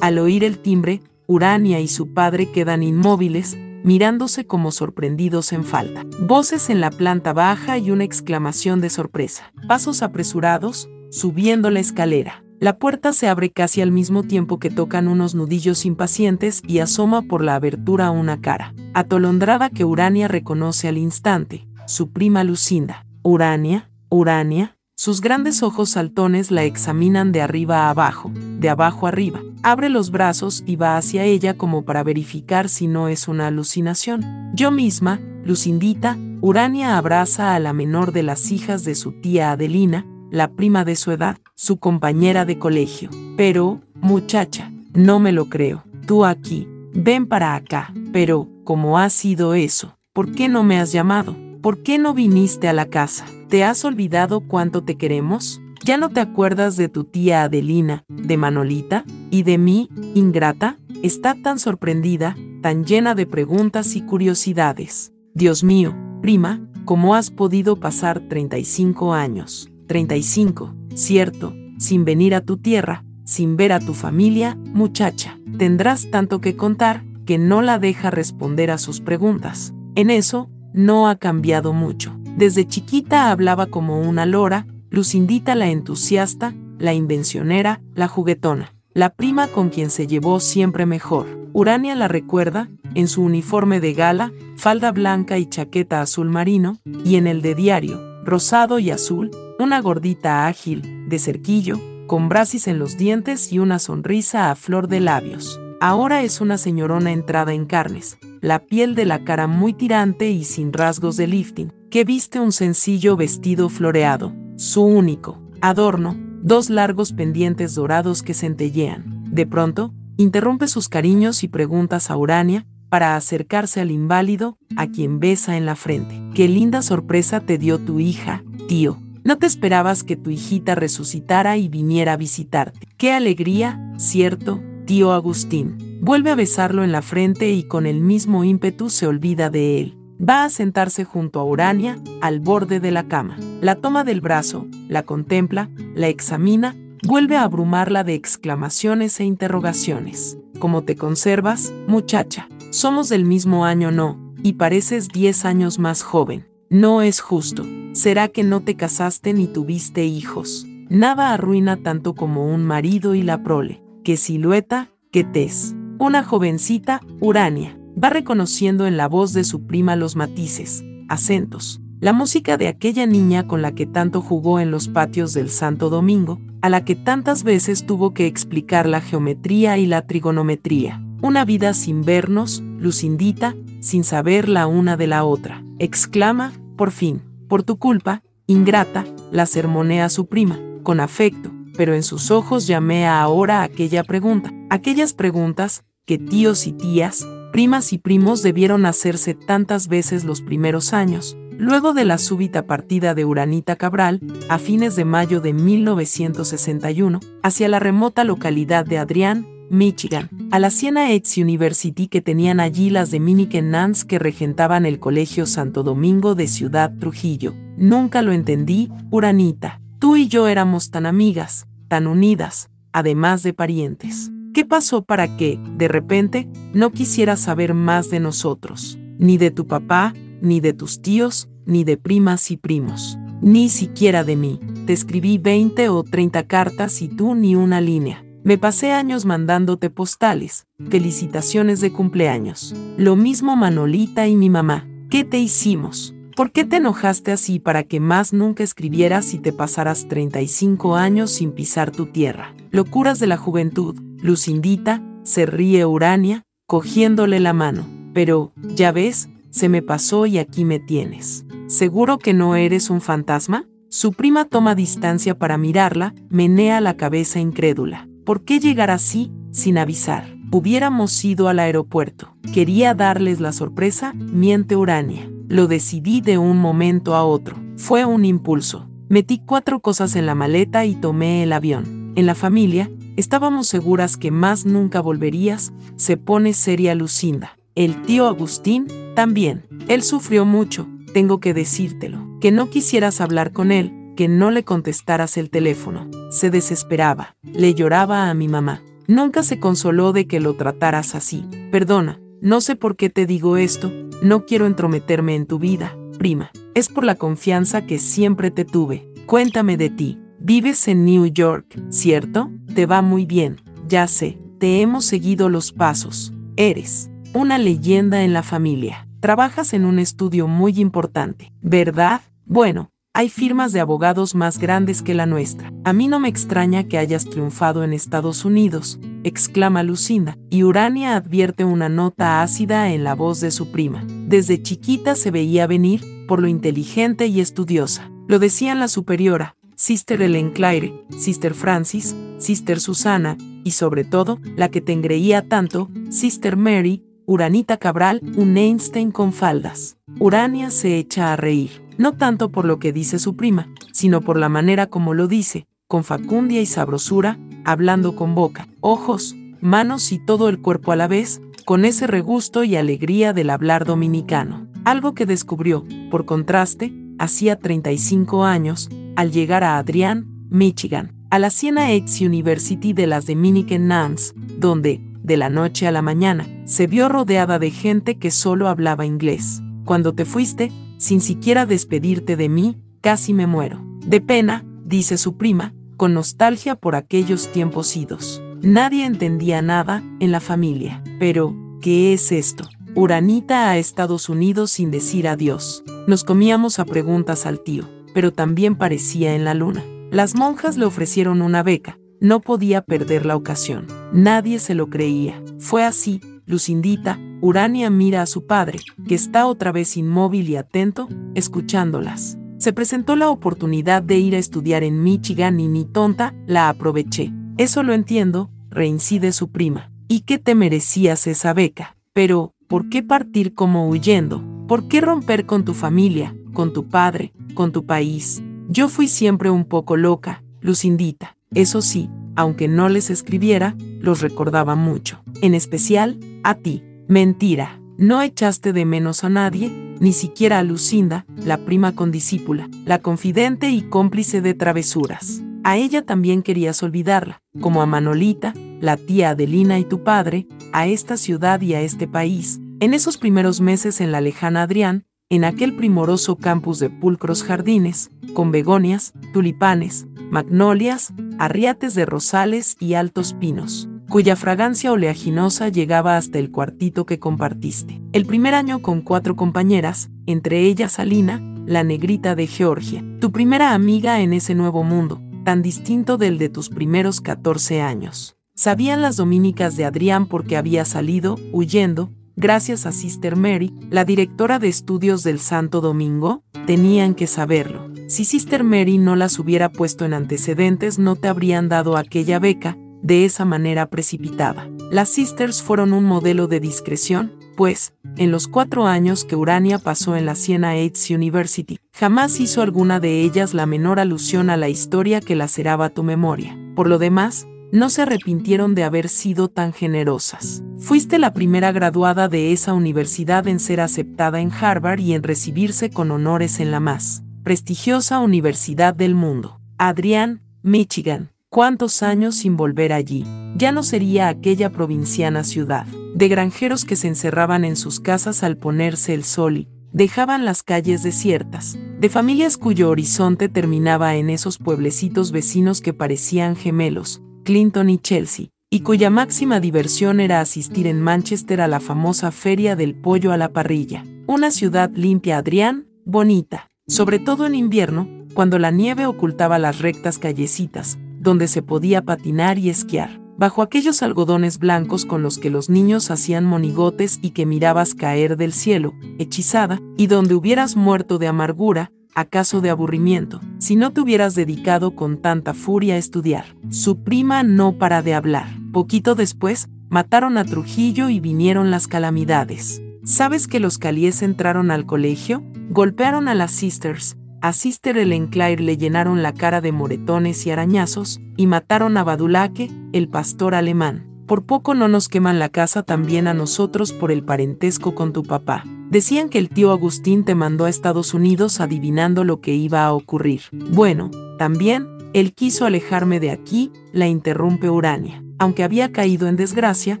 Al oír el timbre, Urania y su padre quedan inmóviles, mirándose como sorprendidos en falta. Voces en la planta baja y una exclamación de sorpresa. Pasos apresurados, subiendo la escalera. La puerta se abre casi al mismo tiempo que tocan unos nudillos impacientes y asoma por la abertura una cara, atolondrada que Urania reconoce al instante, su prima Lucinda. Urania, Urania, sus grandes ojos saltones la examinan de arriba a abajo, de abajo arriba. Abre los brazos y va hacia ella como para verificar si no es una alucinación. Yo misma, Lucindita, Urania abraza a la menor de las hijas de su tía Adelina, la prima de su edad, su compañera de colegio. Pero, muchacha, no me lo creo. Tú aquí, ven para acá. Pero, ¿cómo ha sido eso? ¿Por qué no me has llamado? ¿Por qué no viniste a la casa? ¿Te has olvidado cuánto te queremos? ¿Ya no te acuerdas de tu tía Adelina, de Manolita, y de mí, ingrata? Está tan sorprendida, tan llena de preguntas y curiosidades. Dios mío, prima, ¿cómo has podido pasar 35 años? 35, cierto, sin venir a tu tierra, sin ver a tu familia, muchacha. Tendrás tanto que contar que no la deja responder a sus preguntas. En eso, no ha cambiado mucho. Desde chiquita hablaba como una lora, Lucindita la entusiasta, la invencionera, la juguetona, la prima con quien se llevó siempre mejor. Urania la recuerda, en su uniforme de gala, falda blanca y chaqueta azul marino, y en el de diario, rosado y azul, una gordita ágil, de cerquillo, con brasis en los dientes y una sonrisa a flor de labios. Ahora es una señorona entrada en carnes, la piel de la cara muy tirante y sin rasgos de lifting, que viste un sencillo vestido floreado, su único adorno, dos largos pendientes dorados que centellean. De pronto, interrumpe sus cariños y preguntas a Urania, para acercarse al inválido, a quien besa en la frente. Qué linda sorpresa te dio tu hija, tío. No te esperabas que tu hijita resucitara y viniera a visitarte. Qué alegría, cierto, tío Agustín. Vuelve a besarlo en la frente y con el mismo ímpetu se olvida de él. Va a sentarse junto a Urania, al borde de la cama. La toma del brazo, la contempla, la examina, vuelve a abrumarla de exclamaciones e interrogaciones. ¿Cómo te conservas, muchacha? Somos del mismo año, no, y pareces diez años más joven. No es justo. ¿Será que no te casaste ni tuviste hijos? Nada arruina tanto como un marido y la prole qué silueta, qué tez. Una jovencita, Urania, va reconociendo en la voz de su prima los matices, acentos, la música de aquella niña con la que tanto jugó en los patios del Santo Domingo, a la que tantas veces tuvo que explicar la geometría y la trigonometría. Una vida sin vernos, lucindita, sin saber la una de la otra. Exclama, por fin, por tu culpa, ingrata, la sermonea su prima, con afecto, pero en sus ojos llamea ahora aquella pregunta, aquellas preguntas que tíos y tías, primas y primos debieron hacerse tantas veces los primeros años, luego de la súbita partida de Uranita Cabral, a fines de mayo de 1961, hacia la remota localidad de Adrián, Michigan, a la Siena Edge University que tenían allí las de Minnick Nance que regentaban el Colegio Santo Domingo de Ciudad Trujillo. Nunca lo entendí, Uranita. Tú y yo éramos tan amigas, tan unidas, además de parientes. ¿Qué pasó para que, de repente, no quisieras saber más de nosotros? Ni de tu papá, ni de tus tíos, ni de primas y primos. Ni siquiera de mí. Te escribí 20 o 30 cartas y tú ni una línea. Me pasé años mandándote postales, felicitaciones de cumpleaños. Lo mismo Manolita y mi mamá. ¿Qué te hicimos? ¿Por qué te enojaste así para que más nunca escribieras y te pasaras 35 años sin pisar tu tierra? Locuras de la juventud, Lucindita, se ríe Urania, cogiéndole la mano. Pero, ya ves, se me pasó y aquí me tienes. ¿Seguro que no eres un fantasma? Su prima toma distancia para mirarla, menea la cabeza incrédula. ¿Por qué llegar así, sin avisar? Hubiéramos ido al aeropuerto. Quería darles la sorpresa, miente Urania. Lo decidí de un momento a otro. Fue un impulso. Metí cuatro cosas en la maleta y tomé el avión. En la familia, estábamos seguras que más nunca volverías, se pone seria Lucinda. El tío Agustín, también. Él sufrió mucho, tengo que decírtelo. Que no quisieras hablar con él, que no le contestaras el teléfono. Se desesperaba, le lloraba a mi mamá. Nunca se consoló de que lo trataras así. Perdona, no sé por qué te digo esto, no quiero entrometerme en tu vida, prima. Es por la confianza que siempre te tuve. Cuéntame de ti. Vives en New York, ¿cierto? Te va muy bien. Ya sé, te hemos seguido los pasos. Eres una leyenda en la familia. Trabajas en un estudio muy importante, ¿verdad? Bueno, hay firmas de abogados más grandes que la nuestra. A mí no me extraña que hayas triunfado en Estados Unidos, exclama Lucinda, y Urania advierte una nota ácida en la voz de su prima. Desde chiquita se veía venir, por lo inteligente y estudiosa. Lo decían la superiora, Sister Ellen Claire, Sister Francis, Sister Susana, y sobre todo, la que te engreía tanto, Sister Mary, Uranita Cabral, un Einstein con faldas. Urania se echa a reír no tanto por lo que dice su prima, sino por la manera como lo dice, con facundia y sabrosura, hablando con boca, ojos, manos y todo el cuerpo a la vez, con ese regusto y alegría del hablar dominicano. Algo que descubrió, por contraste, hacía 35 años, al llegar a Adrian, Michigan, a la Siena X University de las Dominican Nuns, donde, de la noche a la mañana, se vio rodeada de gente que solo hablaba inglés. Cuando te fuiste, sin siquiera despedirte de mí, casi me muero. De pena, dice su prima, con nostalgia por aquellos tiempos idos. Nadie entendía nada en la familia. Pero, ¿qué es esto? Uranita a Estados Unidos sin decir adiós. Nos comíamos a preguntas al tío, pero también parecía en la luna. Las monjas le ofrecieron una beca, no podía perder la ocasión. Nadie se lo creía. Fue así, Lucindita, Urania mira a su padre, que está otra vez inmóvil y atento, escuchándolas. Se presentó la oportunidad de ir a estudiar en Michigan y ni tonta, la aproveché. Eso lo entiendo, reincide su prima. ¿Y qué te merecías esa beca? Pero, ¿por qué partir como huyendo? ¿Por qué romper con tu familia, con tu padre, con tu país? Yo fui siempre un poco loca, Lucindita. Eso sí, aunque no les escribiera, los recordaba mucho. En especial, a ti. Mentira, no echaste de menos a nadie, ni siquiera a Lucinda, la prima condiscípula, la confidente y cómplice de travesuras. A ella también querías olvidarla, como a Manolita, la tía Adelina y tu padre, a esta ciudad y a este país. En esos primeros meses en la lejana Adrián, en aquel primoroso campus de pulcros jardines, con begonias, tulipanes, magnolias, arriates de rosales y altos pinos cuya fragancia oleaginosa llegaba hasta el cuartito que compartiste. El primer año con cuatro compañeras, entre ellas Alina, la negrita de Georgia, tu primera amiga en ese nuevo mundo, tan distinto del de tus primeros 14 años. Sabían las dominicas de Adrián porque había salido, huyendo, gracias a Sister Mary, la directora de estudios del Santo Domingo, tenían que saberlo. Si Sister Mary no las hubiera puesto en antecedentes no te habrían dado aquella beca, de esa manera precipitada. Las Sisters fueron un modelo de discreción, pues, en los cuatro años que Urania pasó en la Siena Aids University, jamás hizo alguna de ellas la menor alusión a la historia que laceraba tu memoria. Por lo demás, no se arrepintieron de haber sido tan generosas. Fuiste la primera graduada de esa universidad en ser aceptada en Harvard y en recibirse con honores en la más prestigiosa universidad del mundo, Adrian, Michigan ¿Cuántos años sin volver allí? Ya no sería aquella provinciana ciudad, de granjeros que se encerraban en sus casas al ponerse el sol y dejaban las calles desiertas, de familias cuyo horizonte terminaba en esos pueblecitos vecinos que parecían gemelos, Clinton y Chelsea, y cuya máxima diversión era asistir en Manchester a la famosa Feria del Pollo a la Parrilla. Una ciudad limpia, Adrián, bonita, sobre todo en invierno, cuando la nieve ocultaba las rectas callecitas, donde se podía patinar y esquiar, bajo aquellos algodones blancos con los que los niños hacían monigotes y que mirabas caer del cielo, hechizada, y donde hubieras muerto de amargura, acaso de aburrimiento, si no te hubieras dedicado con tanta furia a estudiar. Su prima no para de hablar. Poquito después, mataron a Trujillo y vinieron las calamidades. ¿Sabes que los Calies entraron al colegio? Golpearon a las Sisters, a Sister Ellen le llenaron la cara de moretones y arañazos, y mataron a Badulaque, el pastor alemán. Por poco no nos queman la casa también a nosotros por el parentesco con tu papá. Decían que el tío Agustín te mandó a Estados Unidos adivinando lo que iba a ocurrir. Bueno, también, él quiso alejarme de aquí, la interrumpe Urania. Aunque había caído en desgracia,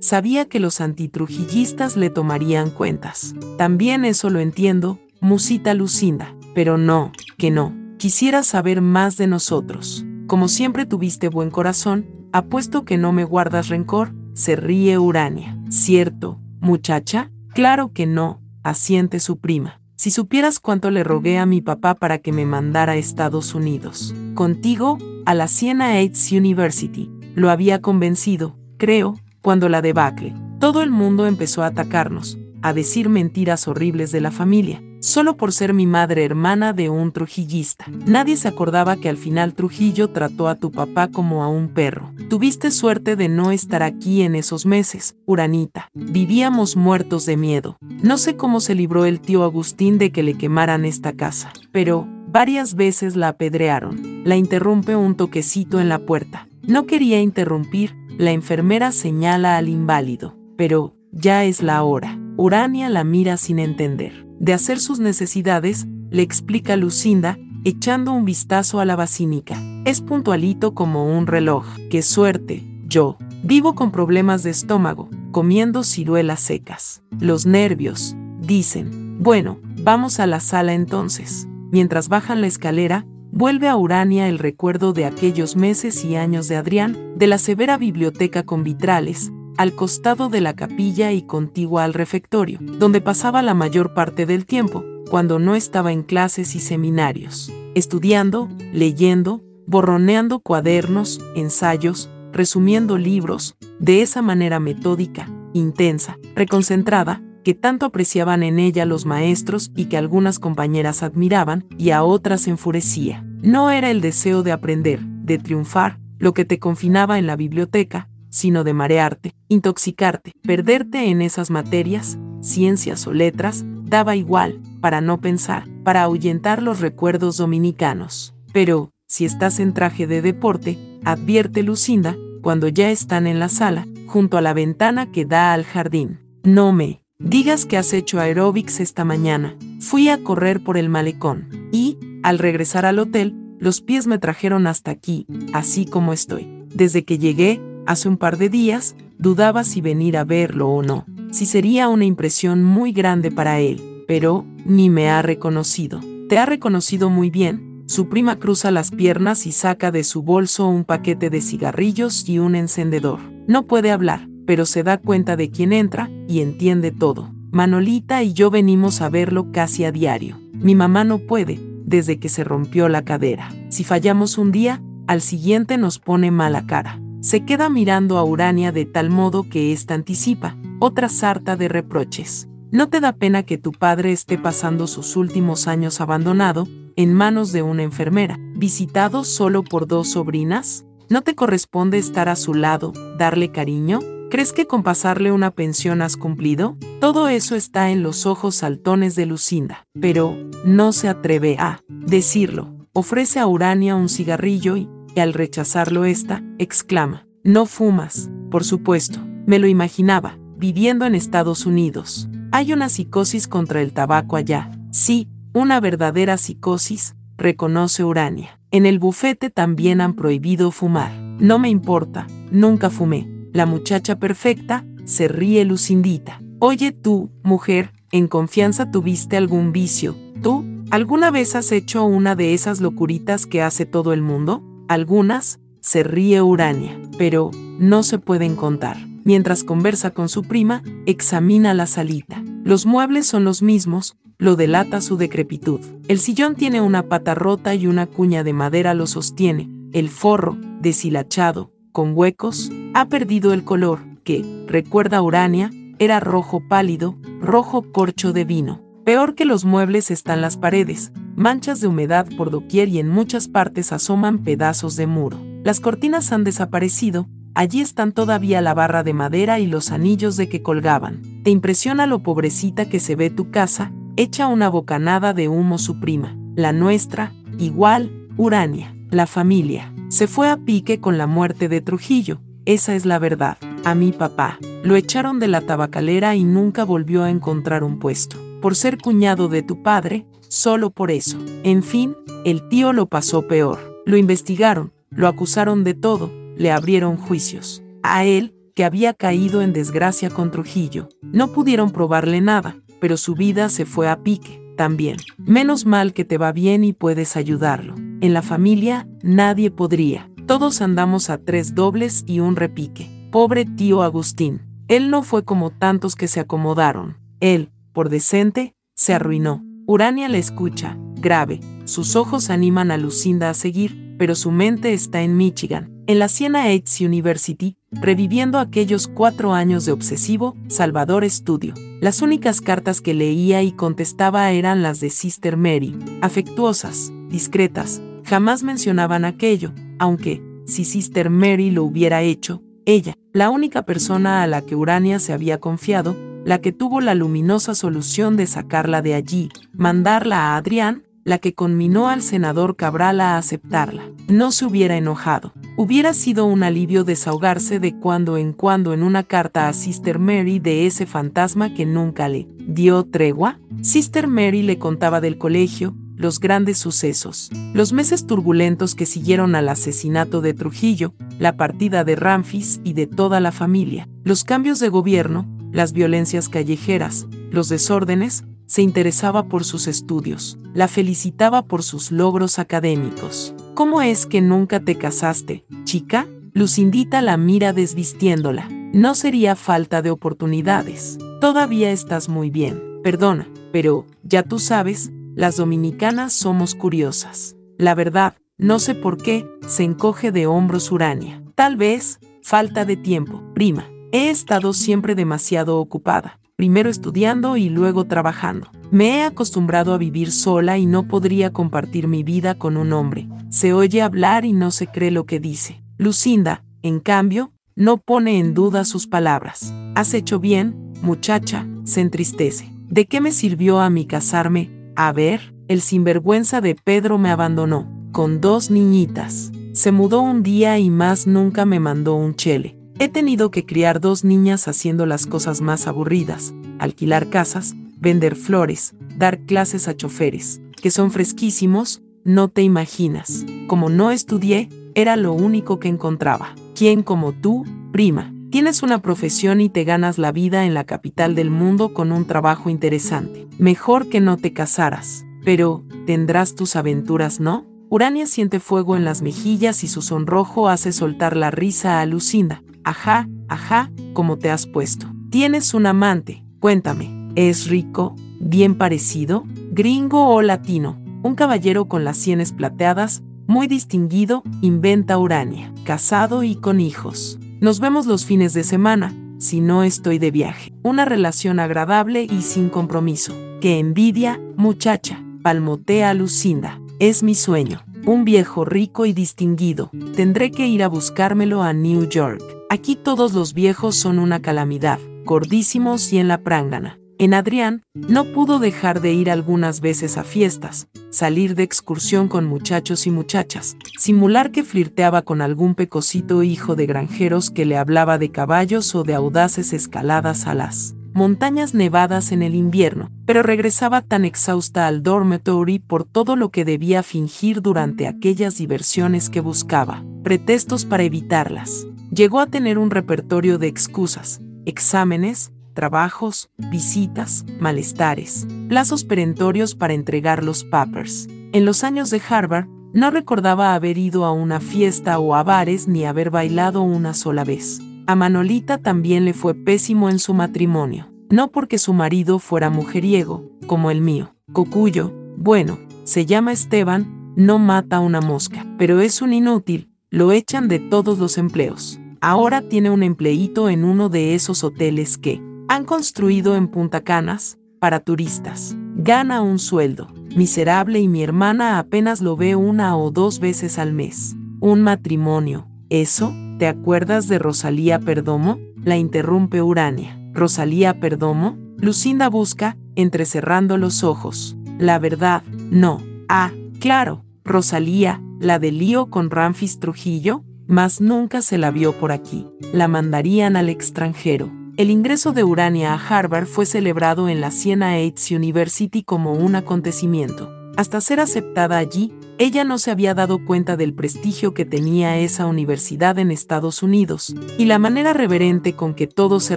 sabía que los antitrujillistas le tomarían cuentas. También eso lo entiendo, musita Lucinda. Pero no, que no. Quisiera saber más de nosotros. Como siempre tuviste buen corazón, apuesto que no me guardas rencor, se ríe Urania. ¿Cierto, muchacha? Claro que no, asiente su prima. Si supieras cuánto le rogué a mi papá para que me mandara a Estados Unidos. Contigo, a la Siena Aids University. Lo había convencido, creo, cuando la debacle. Todo el mundo empezó a atacarnos, a decir mentiras horribles de la familia solo por ser mi madre hermana de un trujillista. Nadie se acordaba que al final Trujillo trató a tu papá como a un perro. Tuviste suerte de no estar aquí en esos meses, Uranita. Vivíamos muertos de miedo. No sé cómo se libró el tío Agustín de que le quemaran esta casa, pero varias veces la apedrearon. La interrumpe un toquecito en la puerta. No quería interrumpir, la enfermera señala al inválido. Pero, ya es la hora. Urania la mira sin entender de hacer sus necesidades, le explica Lucinda, echando un vistazo a la basínica. Es puntualito como un reloj. ¡Qué suerte! Yo vivo con problemas de estómago, comiendo ciruelas secas. Los nervios, dicen. Bueno, vamos a la sala entonces. Mientras bajan la escalera, vuelve a Urania el recuerdo de aquellos meses y años de Adrián, de la severa biblioteca con vitrales, al costado de la capilla y contigua al refectorio, donde pasaba la mayor parte del tiempo, cuando no estaba en clases y seminarios, estudiando, leyendo, borroneando cuadernos, ensayos, resumiendo libros, de esa manera metódica, intensa, reconcentrada, que tanto apreciaban en ella los maestros y que algunas compañeras admiraban y a otras enfurecía. No era el deseo de aprender, de triunfar, lo que te confinaba en la biblioteca, sino de marearte, intoxicarte, perderte en esas materias, ciencias o letras, daba igual, para no pensar, para ahuyentar los recuerdos dominicanos. Pero, si estás en traje de deporte, advierte Lucinda, cuando ya están en la sala, junto a la ventana que da al jardín. No me digas que has hecho aeróbics esta mañana. Fui a correr por el malecón y, al regresar al hotel, los pies me trajeron hasta aquí, así como estoy. Desde que llegué, Hace un par de días, dudaba si venir a verlo o no, si sería una impresión muy grande para él, pero ni me ha reconocido. Te ha reconocido muy bien. Su prima cruza las piernas y saca de su bolso un paquete de cigarrillos y un encendedor. No puede hablar, pero se da cuenta de quién entra y entiende todo. Manolita y yo venimos a verlo casi a diario. Mi mamá no puede, desde que se rompió la cadera. Si fallamos un día, al siguiente nos pone mala cara se queda mirando a Urania de tal modo que ésta anticipa, otra sarta de reproches. ¿No te da pena que tu padre esté pasando sus últimos años abandonado, en manos de una enfermera, visitado solo por dos sobrinas? ¿No te corresponde estar a su lado, darle cariño? ¿Crees que con pasarle una pensión has cumplido? Todo eso está en los ojos saltones de Lucinda, pero no se atreve a decirlo. Ofrece a Urania un cigarrillo y, y al rechazarlo esta, exclama, no fumas, por supuesto, me lo imaginaba, viviendo en Estados Unidos. Hay una psicosis contra el tabaco allá. Sí, una verdadera psicosis, reconoce Urania. En el bufete también han prohibido fumar. No me importa, nunca fumé. La muchacha perfecta, se ríe Lucindita. Oye tú, mujer, en confianza tuviste algún vicio. ¿Tú? ¿Alguna vez has hecho una de esas locuritas que hace todo el mundo? Algunas, se ríe Urania, pero no se pueden contar. Mientras conversa con su prima, examina la salita. Los muebles son los mismos, lo delata su decrepitud. El sillón tiene una pata rota y una cuña de madera lo sostiene. El forro, deshilachado, con huecos, ha perdido el color, que, recuerda Urania, era rojo pálido, rojo corcho de vino. Peor que los muebles están las paredes, manchas de humedad por doquier y en muchas partes asoman pedazos de muro. Las cortinas han desaparecido, allí están todavía la barra de madera y los anillos de que colgaban. Te impresiona lo pobrecita que se ve tu casa, echa una bocanada de humo su prima. La nuestra, igual, Urania, la familia. Se fue a pique con la muerte de Trujillo, esa es la verdad. A mi papá. Lo echaron de la tabacalera y nunca volvió a encontrar un puesto. Por ser cuñado de tu padre, solo por eso. En fin, el tío lo pasó peor. Lo investigaron, lo acusaron de todo, le abrieron juicios. A él, que había caído en desgracia con Trujillo, no pudieron probarle nada, pero su vida se fue a pique, también. Menos mal que te va bien y puedes ayudarlo. En la familia, nadie podría. Todos andamos a tres dobles y un repique. Pobre tío Agustín. Él no fue como tantos que se acomodaron. Él, por decente, se arruinó. Urania le escucha, grave. Sus ojos animan a Lucinda a seguir, pero su mente está en Michigan, en la Siena Heights University, reviviendo aquellos cuatro años de obsesivo, Salvador Estudio. Las únicas cartas que leía y contestaba eran las de Sister Mary, afectuosas, discretas, jamás mencionaban aquello, aunque, si Sister Mary lo hubiera hecho, ella, la única persona a la que Urania se había confiado, la que tuvo la luminosa solución de sacarla de allí, mandarla a Adrián, la que conminó al senador Cabral a aceptarla. No se hubiera enojado. Hubiera sido un alivio desahogarse de cuando en cuando en una carta a Sister Mary de ese fantasma que nunca le dio tregua. Sister Mary le contaba del colegio, los grandes sucesos, los meses turbulentos que siguieron al asesinato de Trujillo, la partida de Ramfis y de toda la familia, los cambios de gobierno, las violencias callejeras, los desórdenes, se interesaba por sus estudios, la felicitaba por sus logros académicos. ¿Cómo es que nunca te casaste, chica? Lucindita la mira desvistiéndola. No sería falta de oportunidades. Todavía estás muy bien. Perdona, pero, ya tú sabes, las dominicanas somos curiosas. La verdad, no sé por qué, se encoge de hombros Urania. Tal vez, falta de tiempo. Prima, he estado siempre demasiado ocupada, primero estudiando y luego trabajando. Me he acostumbrado a vivir sola y no podría compartir mi vida con un hombre. Se oye hablar y no se cree lo que dice. Lucinda, en cambio, no pone en duda sus palabras. Has hecho bien, muchacha, se entristece. ¿De qué me sirvió a mí casarme? A ver, el sinvergüenza de Pedro me abandonó, con dos niñitas. Se mudó un día y más nunca me mandó un chele. He tenido que criar dos niñas haciendo las cosas más aburridas, alquilar casas, vender flores, dar clases a choferes, que son fresquísimos, no te imaginas. Como no estudié, era lo único que encontraba. ¿Quién como tú, prima? Tienes una profesión y te ganas la vida en la capital del mundo con un trabajo interesante. Mejor que no te casaras. Pero, tendrás tus aventuras, ¿no? Urania siente fuego en las mejillas y su sonrojo hace soltar la risa a Lucinda. Ajá, ajá, ¿cómo te has puesto? Tienes un amante, cuéntame. ¿Es rico? ¿Bien parecido? ¿Gringo o latino? Un caballero con las sienes plateadas, muy distinguido, inventa Urania, casado y con hijos. Nos vemos los fines de semana, si no estoy de viaje. Una relación agradable y sin compromiso. Que envidia, muchacha, palmotea Lucinda. Es mi sueño. Un viejo rico y distinguido. Tendré que ir a buscármelo a New York. Aquí todos los viejos son una calamidad, gordísimos y en la prángana. En Adrián, no pudo dejar de ir algunas veces a fiestas, salir de excursión con muchachos y muchachas, simular que flirteaba con algún pecosito hijo de granjeros que le hablaba de caballos o de audaces escaladas a las montañas nevadas en el invierno, pero regresaba tan exhausta al dormitory por todo lo que debía fingir durante aquellas diversiones que buscaba, pretextos para evitarlas. Llegó a tener un repertorio de excusas, exámenes, trabajos, visitas, malestares, plazos perentorios para entregar los papers. En los años de Harvard, no recordaba haber ido a una fiesta o a bares ni haber bailado una sola vez. A Manolita también le fue pésimo en su matrimonio, no porque su marido fuera mujeriego, como el mío. Cocuyo, bueno, se llama Esteban, no mata una mosca, pero es un inútil, lo echan de todos los empleos. Ahora tiene un empleíto en uno de esos hoteles que han construido en Punta Canas, para turistas. Gana un sueldo miserable y mi hermana apenas lo ve una o dos veces al mes. Un matrimonio. ¿Eso? ¿Te acuerdas de Rosalía Perdomo? La interrumpe Urania. ¿Rosalía Perdomo? Lucinda busca, entrecerrando los ojos. La verdad, no. Ah, claro, Rosalía, la de lío con Ramfis Trujillo, mas nunca se la vio por aquí. La mandarían al extranjero. El ingreso de Urania a Harvard fue celebrado en la Siena Heights University como un acontecimiento. Hasta ser aceptada allí, ella no se había dado cuenta del prestigio que tenía esa universidad en Estados Unidos, y la manera reverente con que todos se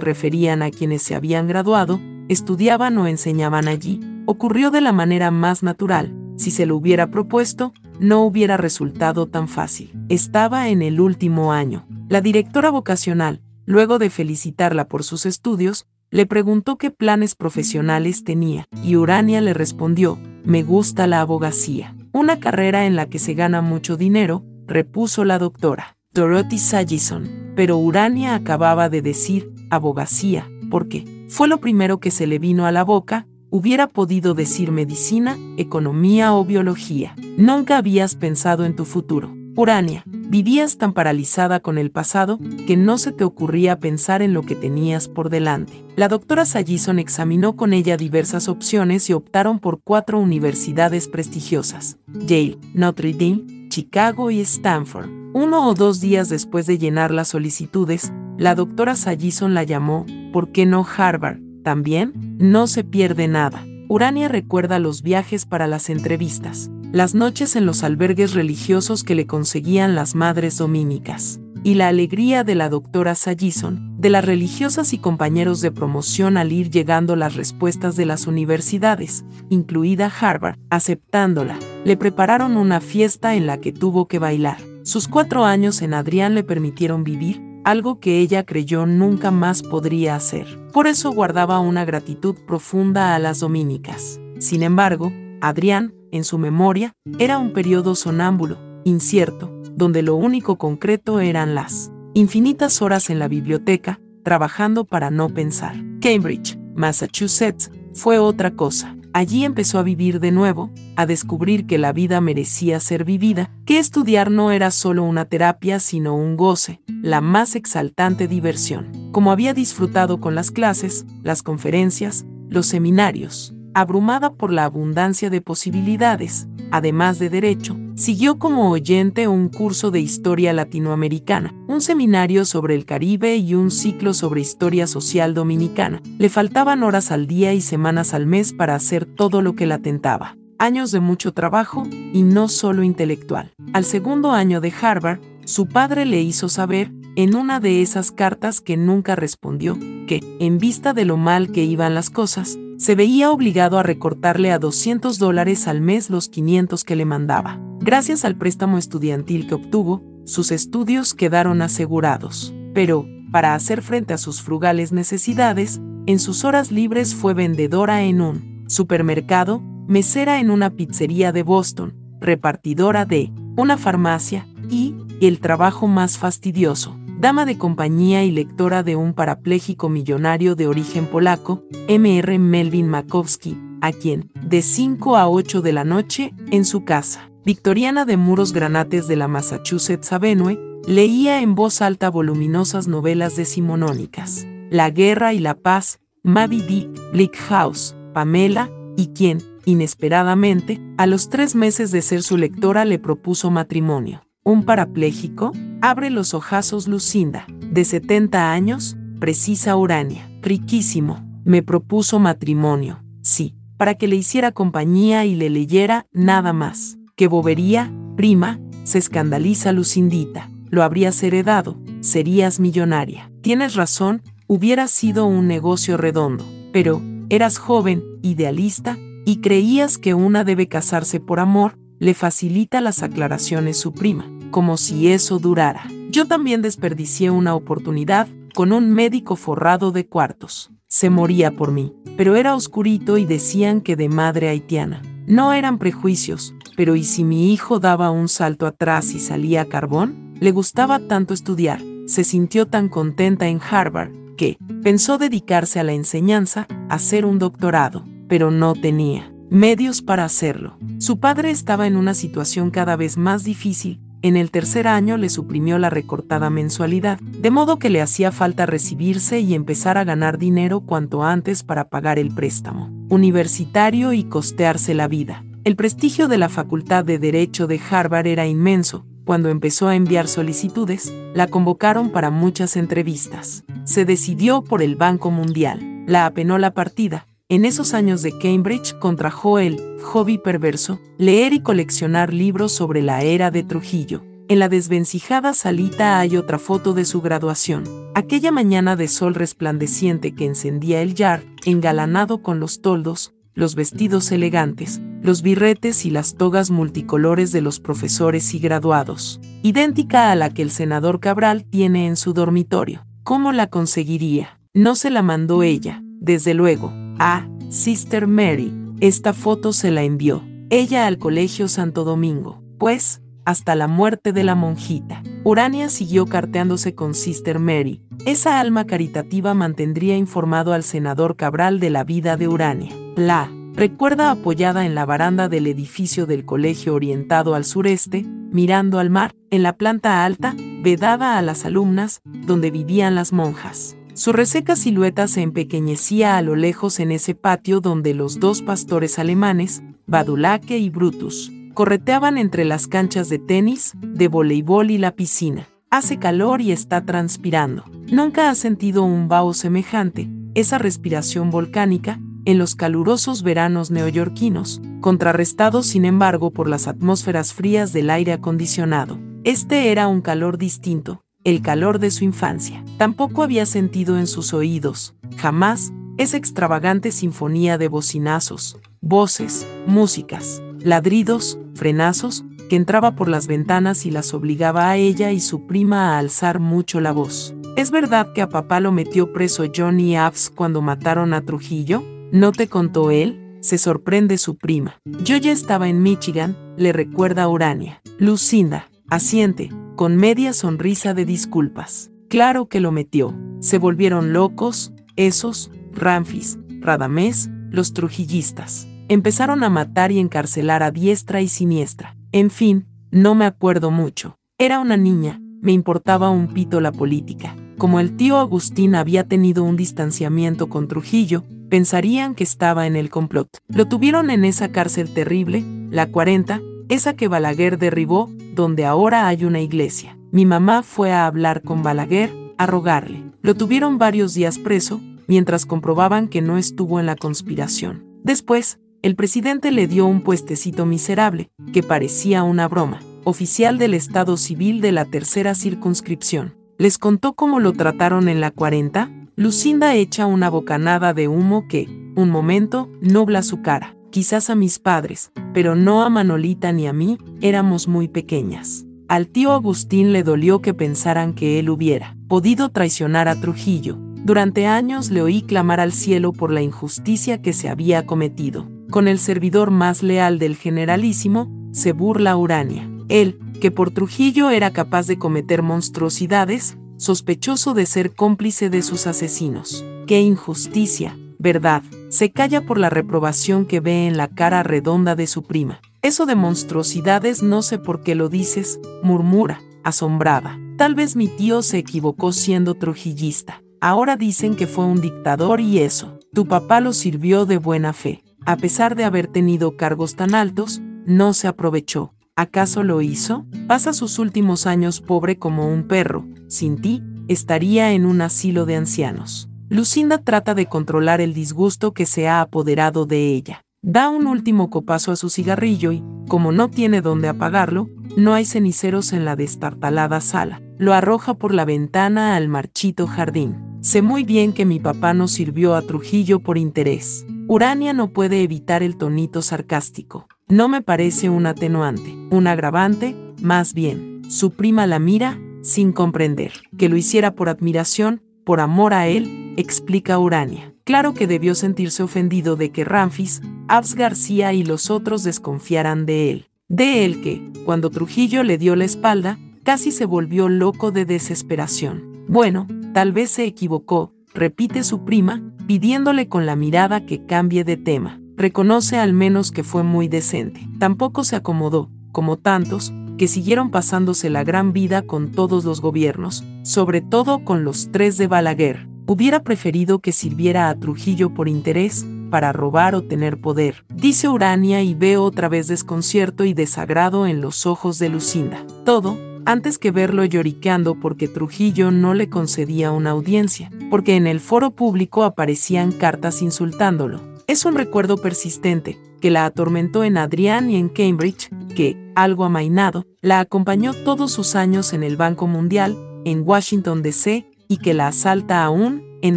referían a quienes se habían graduado, estudiaban o enseñaban allí, ocurrió de la manera más natural. Si se lo hubiera propuesto, no hubiera resultado tan fácil. Estaba en el último año. La directora vocacional, Luego de felicitarla por sus estudios, le preguntó qué planes profesionales tenía, y Urania le respondió, me gusta la abogacía, una carrera en la que se gana mucho dinero, repuso la doctora, Dorothy Sagison, pero Urania acababa de decir, abogacía, porque fue lo primero que se le vino a la boca, hubiera podido decir medicina, economía o biología. Nunca habías pensado en tu futuro. Urania, Vivías tan paralizada con el pasado que no se te ocurría pensar en lo que tenías por delante. La doctora Sallison examinó con ella diversas opciones y optaron por cuatro universidades prestigiosas: Yale, Notre Dame, Chicago y Stanford. Uno o dos días después de llenar las solicitudes, la doctora Sallison la llamó, ¿por qué no Harvard? También, no se pierde nada. Urania recuerda los viajes para las entrevistas las noches en los albergues religiosos que le conseguían las madres dominicas, y la alegría de la doctora Sallison, de las religiosas y compañeros de promoción al ir llegando las respuestas de las universidades, incluida Harvard, aceptándola. Le prepararon una fiesta en la que tuvo que bailar. Sus cuatro años en Adrián le permitieron vivir, algo que ella creyó nunca más podría hacer. Por eso guardaba una gratitud profunda a las dominicas. Sin embargo, Adrián, en su memoria, era un periodo sonámbulo, incierto, donde lo único concreto eran las infinitas horas en la biblioteca, trabajando para no pensar. Cambridge, Massachusetts, fue otra cosa. Allí empezó a vivir de nuevo, a descubrir que la vida merecía ser vivida, que estudiar no era solo una terapia, sino un goce, la más exaltante diversión. Como había disfrutado con las clases, las conferencias, los seminarios, abrumada por la abundancia de posibilidades, además de derecho, siguió como oyente un curso de historia latinoamericana, un seminario sobre el Caribe y un ciclo sobre historia social dominicana. Le faltaban horas al día y semanas al mes para hacer todo lo que la tentaba. Años de mucho trabajo, y no solo intelectual. Al segundo año de Harvard, su padre le hizo saber, en una de esas cartas que nunca respondió, que, en vista de lo mal que iban las cosas, se veía obligado a recortarle a 200 dólares al mes los 500 que le mandaba. Gracias al préstamo estudiantil que obtuvo, sus estudios quedaron asegurados. Pero, para hacer frente a sus frugales necesidades, en sus horas libres fue vendedora en un supermercado, mesera en una pizzería de Boston, repartidora de una farmacia y, el trabajo más fastidioso, dama de compañía y lectora de un parapléjico millonario de origen polaco, Mr. Melvin Makowski, a quien, de 5 a 8 de la noche, en su casa, victoriana de muros granates de la Massachusetts Avenue, leía en voz alta voluminosas novelas decimonónicas, La Guerra y la Paz, Mavi Dick, Bleak House, Pamela, y quien, inesperadamente, a los tres meses de ser su lectora le propuso matrimonio. ¿Un parapléjico? Abre los ojazos Lucinda, de 70 años, precisa Urania. Riquísimo. Me propuso matrimonio, sí, para que le hiciera compañía y le leyera nada más. ¡Qué bobería, prima! se escandaliza Lucindita. Lo habrías heredado, serías millonaria. Tienes razón, hubiera sido un negocio redondo, pero eras joven, idealista, y creías que una debe casarse por amor, le facilita las aclaraciones su prima, como si eso durara. Yo también desperdicié una oportunidad con un médico forrado de cuartos. Se moría por mí, pero era oscurito y decían que de madre haitiana. No eran prejuicios, pero ¿y si mi hijo daba un salto atrás y salía carbón? Le gustaba tanto estudiar, se sintió tan contenta en Harvard, que pensó dedicarse a la enseñanza, hacer un doctorado, pero no tenía medios para hacerlo. Su padre estaba en una situación cada vez más difícil, en el tercer año le suprimió la recortada mensualidad, de modo que le hacía falta recibirse y empezar a ganar dinero cuanto antes para pagar el préstamo universitario y costearse la vida. El prestigio de la Facultad de Derecho de Harvard era inmenso. Cuando empezó a enviar solicitudes, la convocaron para muchas entrevistas. Se decidió por el Banco Mundial. La apenó la partida, en esos años de Cambridge contrajo el hobby perverso, leer y coleccionar libros sobre la era de Trujillo. En la desvencijada salita hay otra foto de su graduación. Aquella mañana de sol resplandeciente que encendía el yard, engalanado con los toldos, los vestidos elegantes, los birretes y las togas multicolores de los profesores y graduados, idéntica a la que el senador Cabral tiene en su dormitorio. ¿Cómo la conseguiría? No se la mandó ella, desde luego, a Sister Mary. Esta foto se la envió ella al Colegio Santo Domingo, pues, hasta la muerte de la monjita. Urania siguió carteándose con Sister Mary. Esa alma caritativa mantendría informado al senador Cabral de la vida de Urania. La recuerda apoyada en la baranda del edificio del colegio orientado al sureste, mirando al mar, en la planta alta, vedada a las alumnas, donde vivían las monjas. Su reseca silueta se empequeñecía a lo lejos en ese patio donde los dos pastores alemanes, Badulaque y Brutus, correteaban entre las canchas de tenis, de voleibol y la piscina. Hace calor y está transpirando. Nunca ha sentido un vaho semejante, esa respiración volcánica, en los calurosos veranos neoyorquinos, contrarrestados sin embargo por las atmósferas frías del aire acondicionado. Este era un calor distinto, el calor de su infancia. Tampoco había sentido en sus oídos, jamás, esa extravagante sinfonía de bocinazos, voces, músicas, ladridos, frenazos, que entraba por las ventanas y las obligaba a ella y su prima a alzar mucho la voz. ¿Es verdad que a papá lo metió preso Johnny Abs cuando mataron a Trujillo? ¿No te contó él? Se sorprende su prima. Yo ya estaba en Michigan, le recuerda Urania. Lucinda, asiente, con media sonrisa de disculpas. Claro que lo metió. Se volvieron locos, esos, Ramfis, Radamés, los trujillistas. Empezaron a matar y encarcelar a diestra y siniestra. En fin, no me acuerdo mucho. Era una niña, me importaba un pito la política. Como el tío Agustín había tenido un distanciamiento con Trujillo, pensarían que estaba en el complot. Lo tuvieron en esa cárcel terrible, la 40, esa que Balaguer derribó, donde ahora hay una iglesia. Mi mamá fue a hablar con Balaguer, a rogarle. Lo tuvieron varios días preso, mientras comprobaban que no estuvo en la conspiración. Después, el presidente le dio un puestecito miserable, que parecía una broma, oficial del Estado Civil de la tercera circunscripción. Les contó cómo lo trataron en la 40. Lucinda echa una bocanada de humo que, un momento, nubla su cara quizás a mis padres, pero no a Manolita ni a mí, éramos muy pequeñas. Al tío Agustín le dolió que pensaran que él hubiera podido traicionar a Trujillo. Durante años le oí clamar al cielo por la injusticia que se había cometido. Con el servidor más leal del generalísimo, se burla Urania. Él, que por Trujillo era capaz de cometer monstruosidades, sospechoso de ser cómplice de sus asesinos. ¡Qué injusticia! ¿Verdad? Se calla por la reprobación que ve en la cara redonda de su prima. Eso de monstruosidades no sé por qué lo dices, murmura, asombrada. Tal vez mi tío se equivocó siendo trujillista. Ahora dicen que fue un dictador y eso. Tu papá lo sirvió de buena fe. A pesar de haber tenido cargos tan altos, no se aprovechó. ¿Acaso lo hizo? Pasa sus últimos años pobre como un perro. Sin ti, estaría en un asilo de ancianos. Lucinda trata de controlar el disgusto que se ha apoderado de ella. Da un último copazo a su cigarrillo y, como no tiene dónde apagarlo, no hay ceniceros en la destartalada sala. Lo arroja por la ventana al marchito jardín. Sé muy bien que mi papá no sirvió a Trujillo por interés. Urania no puede evitar el tonito sarcástico. No me parece un atenuante, un agravante, más bien. Su prima la mira, sin comprender. Que lo hiciera por admiración, por amor a él, explica Urania. Claro que debió sentirse ofendido de que Ramfis, Abs García y los otros desconfiaran de él. De él que, cuando Trujillo le dio la espalda, casi se volvió loco de desesperación. Bueno, tal vez se equivocó, repite su prima, pidiéndole con la mirada que cambie de tema. Reconoce al menos que fue muy decente. Tampoco se acomodó, como tantos, que siguieron pasándose la gran vida con todos los gobiernos, sobre todo con los tres de Balaguer. Hubiera preferido que sirviera a Trujillo por interés, para robar o tener poder, dice Urania y ve otra vez desconcierto y desagrado en los ojos de Lucinda. Todo, antes que verlo lloriqueando porque Trujillo no le concedía una audiencia, porque en el foro público aparecían cartas insultándolo. Es un recuerdo persistente, que la atormentó en Adrián y en Cambridge, que, algo amainado, la acompañó todos sus años en el Banco Mundial, en Washington, D.C., y que la asalta aún, en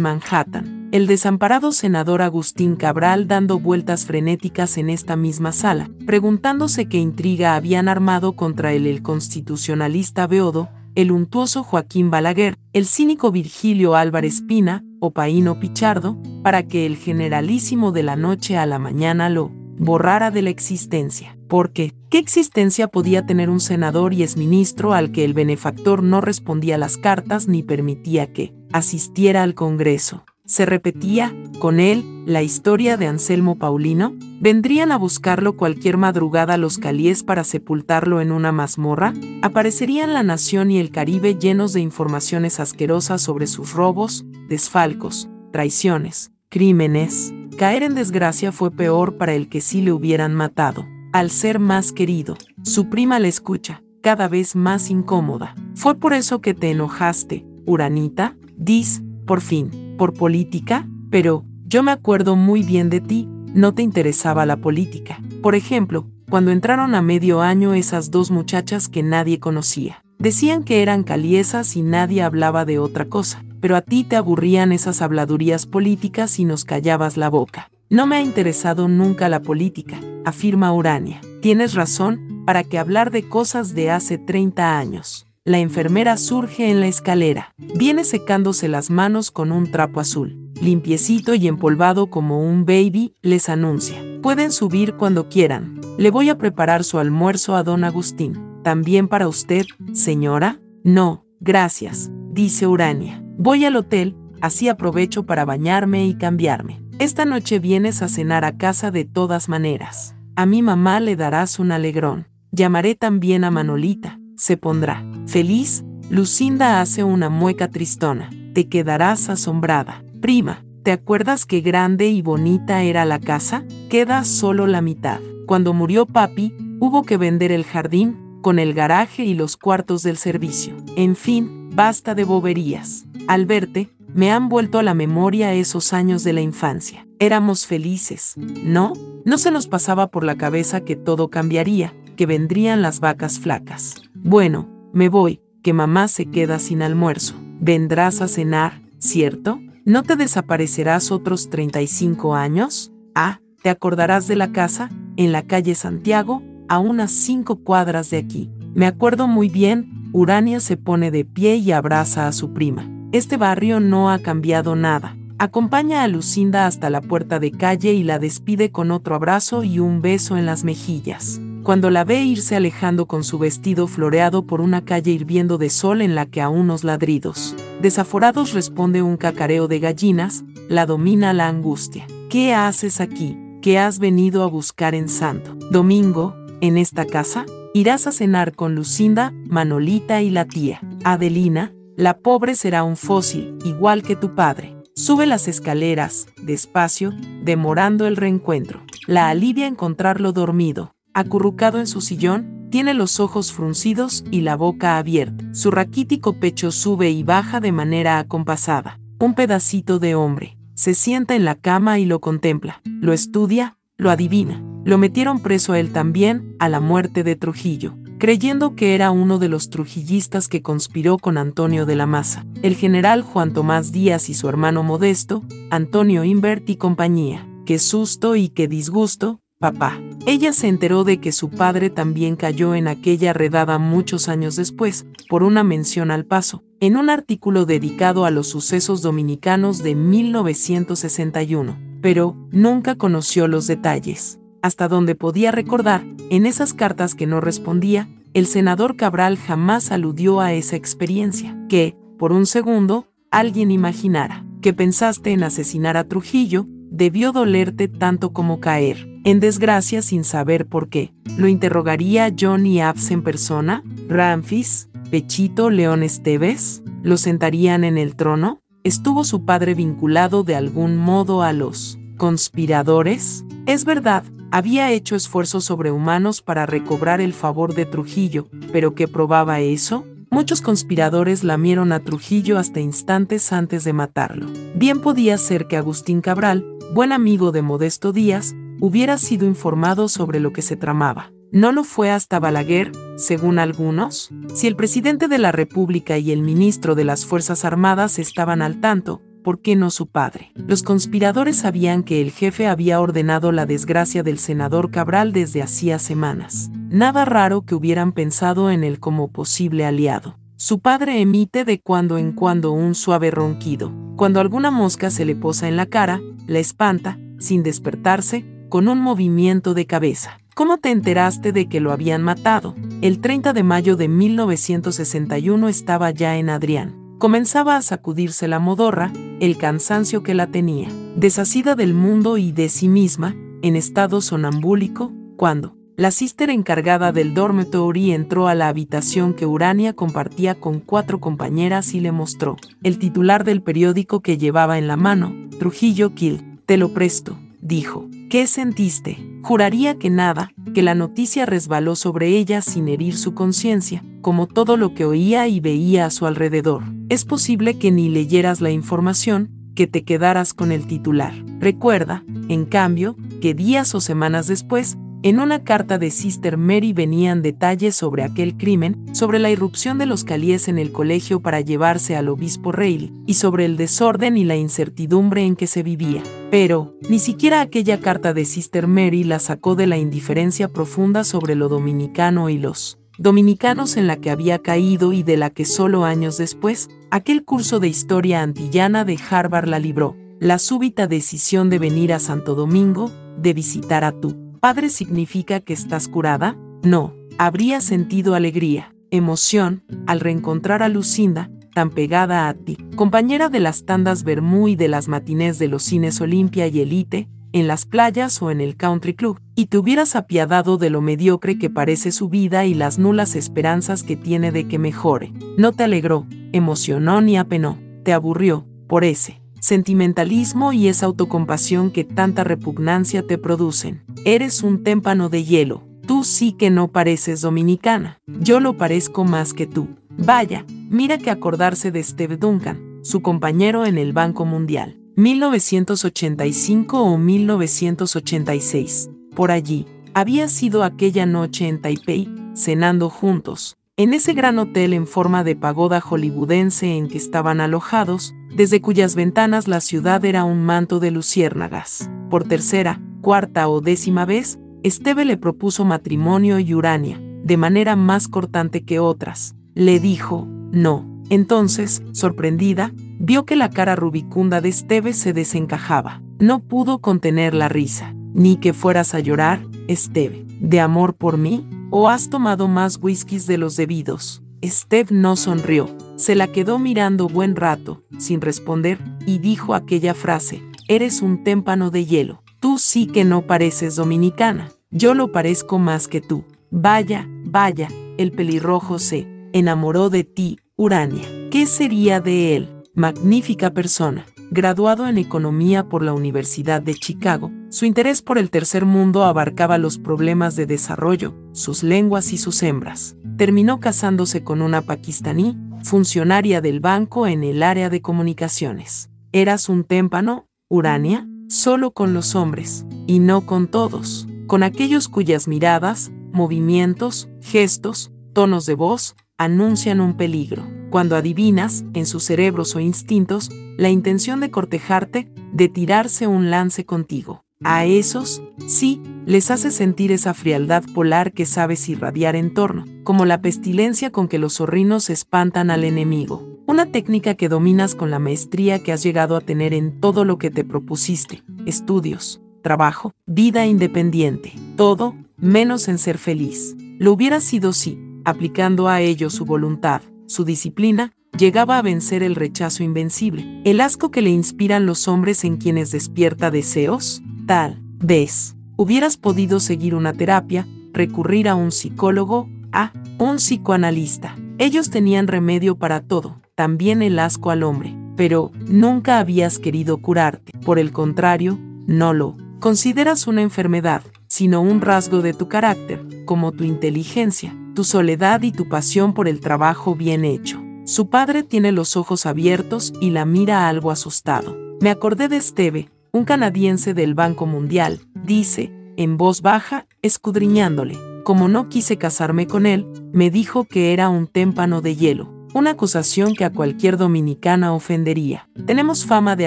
Manhattan. El desamparado senador Agustín Cabral dando vueltas frenéticas en esta misma sala, preguntándose qué intriga habían armado contra él el constitucionalista Beodo, el untuoso Joaquín Balaguer, el cínico Virgilio Álvarez Pina, o Paíno Pichardo, para que el generalísimo de la noche a la mañana lo borrara de la existencia. Porque, ¿qué existencia podía tener un senador y exministro al que el benefactor no respondía las cartas ni permitía que asistiera al Congreso? se repetía, con él, la historia de Anselmo Paulino? ¿Vendrían a buscarlo cualquier madrugada los calíes para sepultarlo en una mazmorra? ¿Aparecerían la nación y el Caribe llenos de informaciones asquerosas sobre sus robos, desfalcos, traiciones, crímenes? Caer en desgracia fue peor para el que sí le hubieran matado. Al ser más querido, su prima le escucha, cada vez más incómoda. Fue por eso que te enojaste, Uranita, dis, por fin por política, pero yo me acuerdo muy bien de ti, no te interesaba la política. Por ejemplo, cuando entraron a medio año esas dos muchachas que nadie conocía. Decían que eran caliesas y nadie hablaba de otra cosa, pero a ti te aburrían esas habladurías políticas y nos callabas la boca. No me ha interesado nunca la política, afirma Urania. Tienes razón, para que hablar de cosas de hace 30 años. La enfermera surge en la escalera. Viene secándose las manos con un trapo azul. Limpiecito y empolvado como un baby, les anuncia. Pueden subir cuando quieran. Le voy a preparar su almuerzo a don Agustín. ¿También para usted, señora? No, gracias, dice Urania. Voy al hotel, así aprovecho para bañarme y cambiarme. Esta noche vienes a cenar a casa de todas maneras. A mi mamá le darás un alegrón. Llamaré también a Manolita se pondrá. Feliz, Lucinda hace una mueca tristona. Te quedarás asombrada. Prima, ¿te acuerdas qué grande y bonita era la casa? Queda solo la mitad. Cuando murió papi, hubo que vender el jardín, con el garaje y los cuartos del servicio. En fin, basta de boberías. Al verte, me han vuelto a la memoria esos años de la infancia. Éramos felices, ¿no? No se nos pasaba por la cabeza que todo cambiaría, que vendrían las vacas flacas. Bueno, me voy, que mamá se queda sin almuerzo. Vendrás a cenar, ¿cierto? ¿No te desaparecerás otros 35 años? Ah, ¿te acordarás de la casa? En la calle Santiago, a unas cinco cuadras de aquí. Me acuerdo muy bien, Urania se pone de pie y abraza a su prima. Este barrio no ha cambiado nada. Acompaña a Lucinda hasta la puerta de calle y la despide con otro abrazo y un beso en las mejillas cuando la ve irse alejando con su vestido floreado por una calle hirviendo de sol en la que a unos ladridos, desaforados responde un cacareo de gallinas, la domina la angustia. ¿Qué haces aquí? ¿Qué has venido a buscar en Santo Domingo, en esta casa? Irás a cenar con Lucinda, Manolita y la tía. Adelina, la pobre será un fósil, igual que tu padre. Sube las escaleras, despacio, demorando el reencuentro. La alivia encontrarlo dormido, acurrucado en su sillón, tiene los ojos fruncidos y la boca abierta. Su raquítico pecho sube y baja de manera acompasada. un pedacito de hombre. Se sienta en la cama y lo contempla, lo estudia, lo adivina. Lo metieron preso a él también, a la muerte de Trujillo, creyendo que era uno de los trujillistas que conspiró con Antonio de la Maza, el general Juan Tomás Díaz y su hermano modesto, Antonio Invert y compañía. Qué susto y qué disgusto, papá. Ella se enteró de que su padre también cayó en aquella redada muchos años después, por una mención al paso, en un artículo dedicado a los sucesos dominicanos de 1961, pero nunca conoció los detalles. Hasta donde podía recordar, en esas cartas que no respondía, el senador Cabral jamás aludió a esa experiencia, que, por un segundo, alguien imaginara que pensaste en asesinar a Trujillo, debió dolerte tanto como caer en desgracia sin saber por qué. ¿Lo interrogaría Johnny Abs en persona? ¿Ramfis? ¿Pechito León Esteves? ¿Lo sentarían en el trono? ¿Estuvo su padre vinculado de algún modo a los conspiradores? Es verdad, había hecho esfuerzos sobrehumanos para recobrar el favor de Trujillo, pero ¿qué probaba eso? Muchos conspiradores lamieron a Trujillo hasta instantes antes de matarlo. Bien podía ser que Agustín Cabral, buen amigo de Modesto Díaz, hubiera sido informado sobre lo que se tramaba. No lo fue hasta Balaguer, según algunos. Si el presidente de la República y el ministro de las Fuerzas Armadas estaban al tanto, ¿por qué no su padre? Los conspiradores sabían que el jefe había ordenado la desgracia del senador Cabral desde hacía semanas. Nada raro que hubieran pensado en él como posible aliado. Su padre emite de cuando en cuando un suave ronquido. Cuando alguna mosca se le posa en la cara, la espanta, sin despertarse, con un movimiento de cabeza. ¿Cómo te enteraste de que lo habían matado? El 30 de mayo de 1961 estaba ya en Adrián comenzaba a sacudirse la modorra, el cansancio que la tenía, deshacida del mundo y de sí misma, en estado sonambúlico, cuando la sister encargada del dormitory entró a la habitación que Urania compartía con cuatro compañeras y le mostró el titular del periódico que llevaba en la mano, Trujillo Kill. Te lo presto, dijo. ¿Qué sentiste? Juraría que nada, que la noticia resbaló sobre ella sin herir su conciencia, como todo lo que oía y veía a su alrededor. Es posible que ni leyeras la información, que te quedaras con el titular. Recuerda, en cambio, que días o semanas después, en una carta de Sister Mary venían detalles sobre aquel crimen, sobre la irrupción de los calíes en el colegio para llevarse al obispo Reilly, y sobre el desorden y la incertidumbre en que se vivía. Pero, ni siquiera aquella carta de Sister Mary la sacó de la indiferencia profunda sobre lo dominicano y los dominicanos en la que había caído y de la que solo años después, aquel curso de historia antillana de Harvard la libró, la súbita decisión de venir a Santo Domingo, de visitar a tu padre significa que estás curada? No, habría sentido alegría, emoción, al reencontrar a Lucinda, tan pegada a ti, compañera de las tandas Bermú y de las matinés de los cines Olimpia y Elite, en las playas o en el country club, y te hubieras apiadado de lo mediocre que parece su vida y las nulas esperanzas que tiene de que mejore. No te alegró, emocionó ni apenó, te aburrió, por ese sentimentalismo y esa autocompasión que tanta repugnancia te producen. Eres un témpano de hielo. Tú sí que no pareces dominicana. Yo lo parezco más que tú. Vaya, mira que acordarse de Steve Duncan, su compañero en el Banco Mundial. 1985 o 1986. Por allí, había sido aquella noche en Taipei, cenando juntos, en ese gran hotel en forma de pagoda hollywoodense en que estaban alojados, desde cuyas ventanas la ciudad era un manto de luciérnagas. Por tercera, cuarta o décima vez, Esteve le propuso matrimonio y Urania, de manera más cortante que otras. Le dijo, no. Entonces, sorprendida, vio que la cara rubicunda de Esteve se desencajaba. No pudo contener la risa. Ni que fueras a llorar, Esteve, de amor por mí, o has tomado más whiskies de los debidos. Steve no sonrió, se la quedó mirando buen rato, sin responder, y dijo aquella frase, eres un témpano de hielo, tú sí que no pareces dominicana, yo lo parezco más que tú. Vaya, vaya, el pelirrojo se enamoró de ti, Urania. ¿Qué sería de él? Magnífica persona. Graduado en economía por la Universidad de Chicago, su interés por el tercer mundo abarcaba los problemas de desarrollo, sus lenguas y sus hembras. Terminó casándose con una pakistaní, funcionaria del banco en el área de comunicaciones. Eras un témpano, Urania, solo con los hombres, y no con todos, con aquellos cuyas miradas, movimientos, gestos, tonos de voz, anuncian un peligro. Cuando adivinas, en sus cerebros o instintos, la intención de cortejarte, de tirarse un lance contigo. A esos, sí, les hace sentir esa frialdad polar que sabes irradiar en torno, como la pestilencia con que los zorrinos espantan al enemigo. Una técnica que dominas con la maestría que has llegado a tener en todo lo que te propusiste, estudios, trabajo, vida independiente, todo, menos en ser feliz. Lo hubiera sido si, aplicando a ello su voluntad, su disciplina, llegaba a vencer el rechazo invencible, el asco que le inspiran los hombres en quienes despierta deseos, tal vez hubieras podido seguir una terapia, recurrir a un psicólogo, a un psicoanalista. Ellos tenían remedio para todo, también el asco al hombre, pero nunca habías querido curarte. Por el contrario, no lo consideras una enfermedad, sino un rasgo de tu carácter, como tu inteligencia, tu soledad y tu pasión por el trabajo bien hecho. Su padre tiene los ojos abiertos y la mira algo asustado. Me acordé de Esteve, un canadiense del Banco Mundial, dice, en voz baja, escudriñándole. Como no quise casarme con él, me dijo que era un témpano de hielo, una acusación que a cualquier dominicana ofendería. Tenemos fama de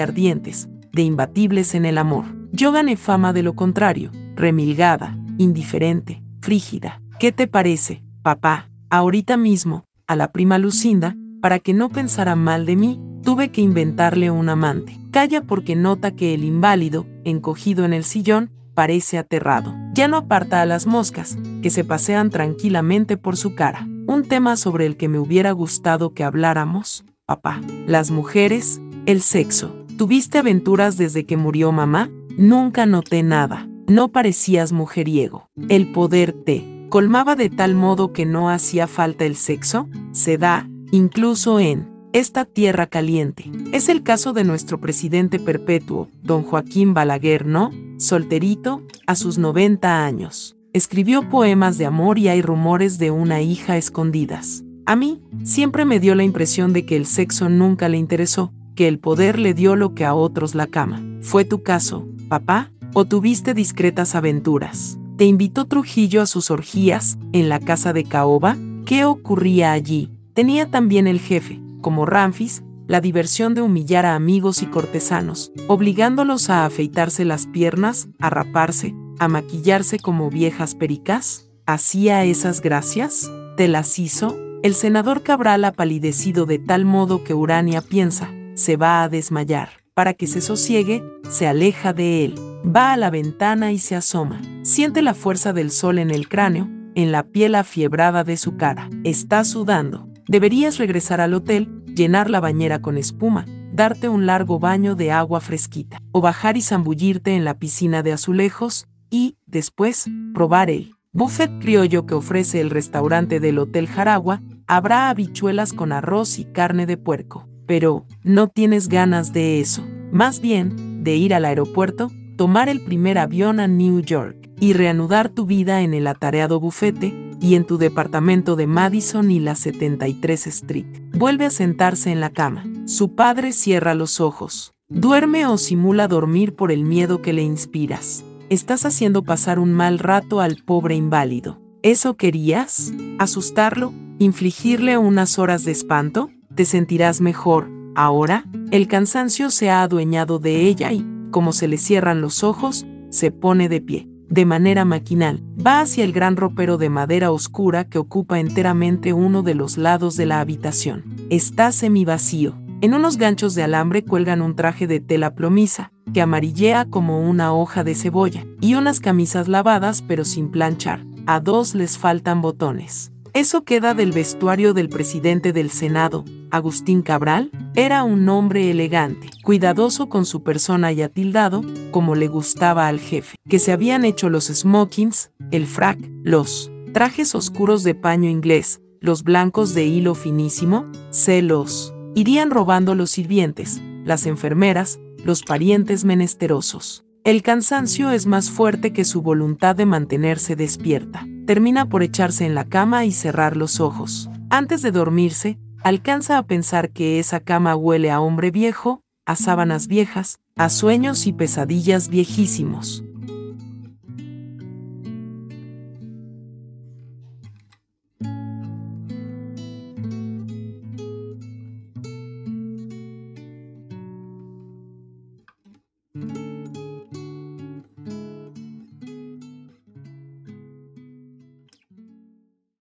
ardientes, de imbatibles en el amor. Yo gané fama de lo contrario, remilgada, indiferente, frígida. ¿Qué te parece, papá? Ahorita mismo, a la prima Lucinda, para que no pensara mal de mí, tuve que inventarle un amante. Calla porque nota que el inválido, encogido en el sillón, parece aterrado. Ya no aparta a las moscas, que se pasean tranquilamente por su cara. Un tema sobre el que me hubiera gustado que habláramos, papá. Las mujeres, el sexo. ¿Tuviste aventuras desde que murió mamá? Nunca noté nada. No parecías mujeriego. El poder te colmaba de tal modo que no hacía falta el sexo. Se da, incluso en esta tierra caliente. Es el caso de nuestro presidente perpetuo, don Joaquín Balaguer, ¿no? Solterito, a sus 90 años. Escribió poemas de amor y hay rumores de una hija escondidas. A mí, siempre me dio la impresión de que el sexo nunca le interesó, que el poder le dio lo que a otros la cama. ¿Fue tu caso, papá? ¿O tuviste discretas aventuras? ¿Te invitó Trujillo a sus orgías, en la casa de Caoba? ¿Qué ocurría allí? Tenía también el jefe, como Ramfis, la diversión de humillar a amigos y cortesanos, obligándolos a afeitarse las piernas, a raparse, a maquillarse como viejas pericas? ¿Hacía esas gracias? ¿Te las hizo? El senador Cabral ha palidecido de tal modo que Urania piensa, se va a desmayar. Para que se sosiegue, se aleja de él, va a la ventana y se asoma. Siente la fuerza del sol en el cráneo, en la piel afiebrada de su cara. Está sudando. Deberías regresar al hotel, llenar la bañera con espuma, darte un largo baño de agua fresquita, o bajar y zambullirte en la piscina de azulejos, y, después, probar el buffet criollo que ofrece el restaurante del Hotel Jaragua, habrá habichuelas con arroz y carne de puerco. Pero, no tienes ganas de eso. Más bien, de ir al aeropuerto, tomar el primer avión a New York y reanudar tu vida en el atareado bufete, y en tu departamento de Madison y la 73 Street. Vuelve a sentarse en la cama. Su padre cierra los ojos. Duerme o simula dormir por el miedo que le inspiras. Estás haciendo pasar un mal rato al pobre inválido. ¿Eso querías? ¿Asustarlo? ¿Infligirle unas horas de espanto? ¿Te sentirás mejor? Ahora, el cansancio se ha adueñado de ella y, como se le cierran los ojos, se pone de pie de manera maquinal, va hacia el gran ropero de madera oscura que ocupa enteramente uno de los lados de la habitación. Está semivacío. En unos ganchos de alambre cuelgan un traje de tela plomisa, que amarillea como una hoja de cebolla, y unas camisas lavadas pero sin planchar. A dos les faltan botones. Eso queda del vestuario del presidente del Senado, Agustín Cabral, era un hombre elegante, cuidadoso con su persona y atildado, como le gustaba al jefe, que se habían hecho los smokings, el frac, los trajes oscuros de paño inglés, los blancos de hilo finísimo, celos. Irían robando los sirvientes, las enfermeras, los parientes menesterosos. El cansancio es más fuerte que su voluntad de mantenerse despierta. Termina por echarse en la cama y cerrar los ojos. Antes de dormirse, alcanza a pensar que esa cama huele a hombre viejo, a sábanas viejas, a sueños y pesadillas viejísimos.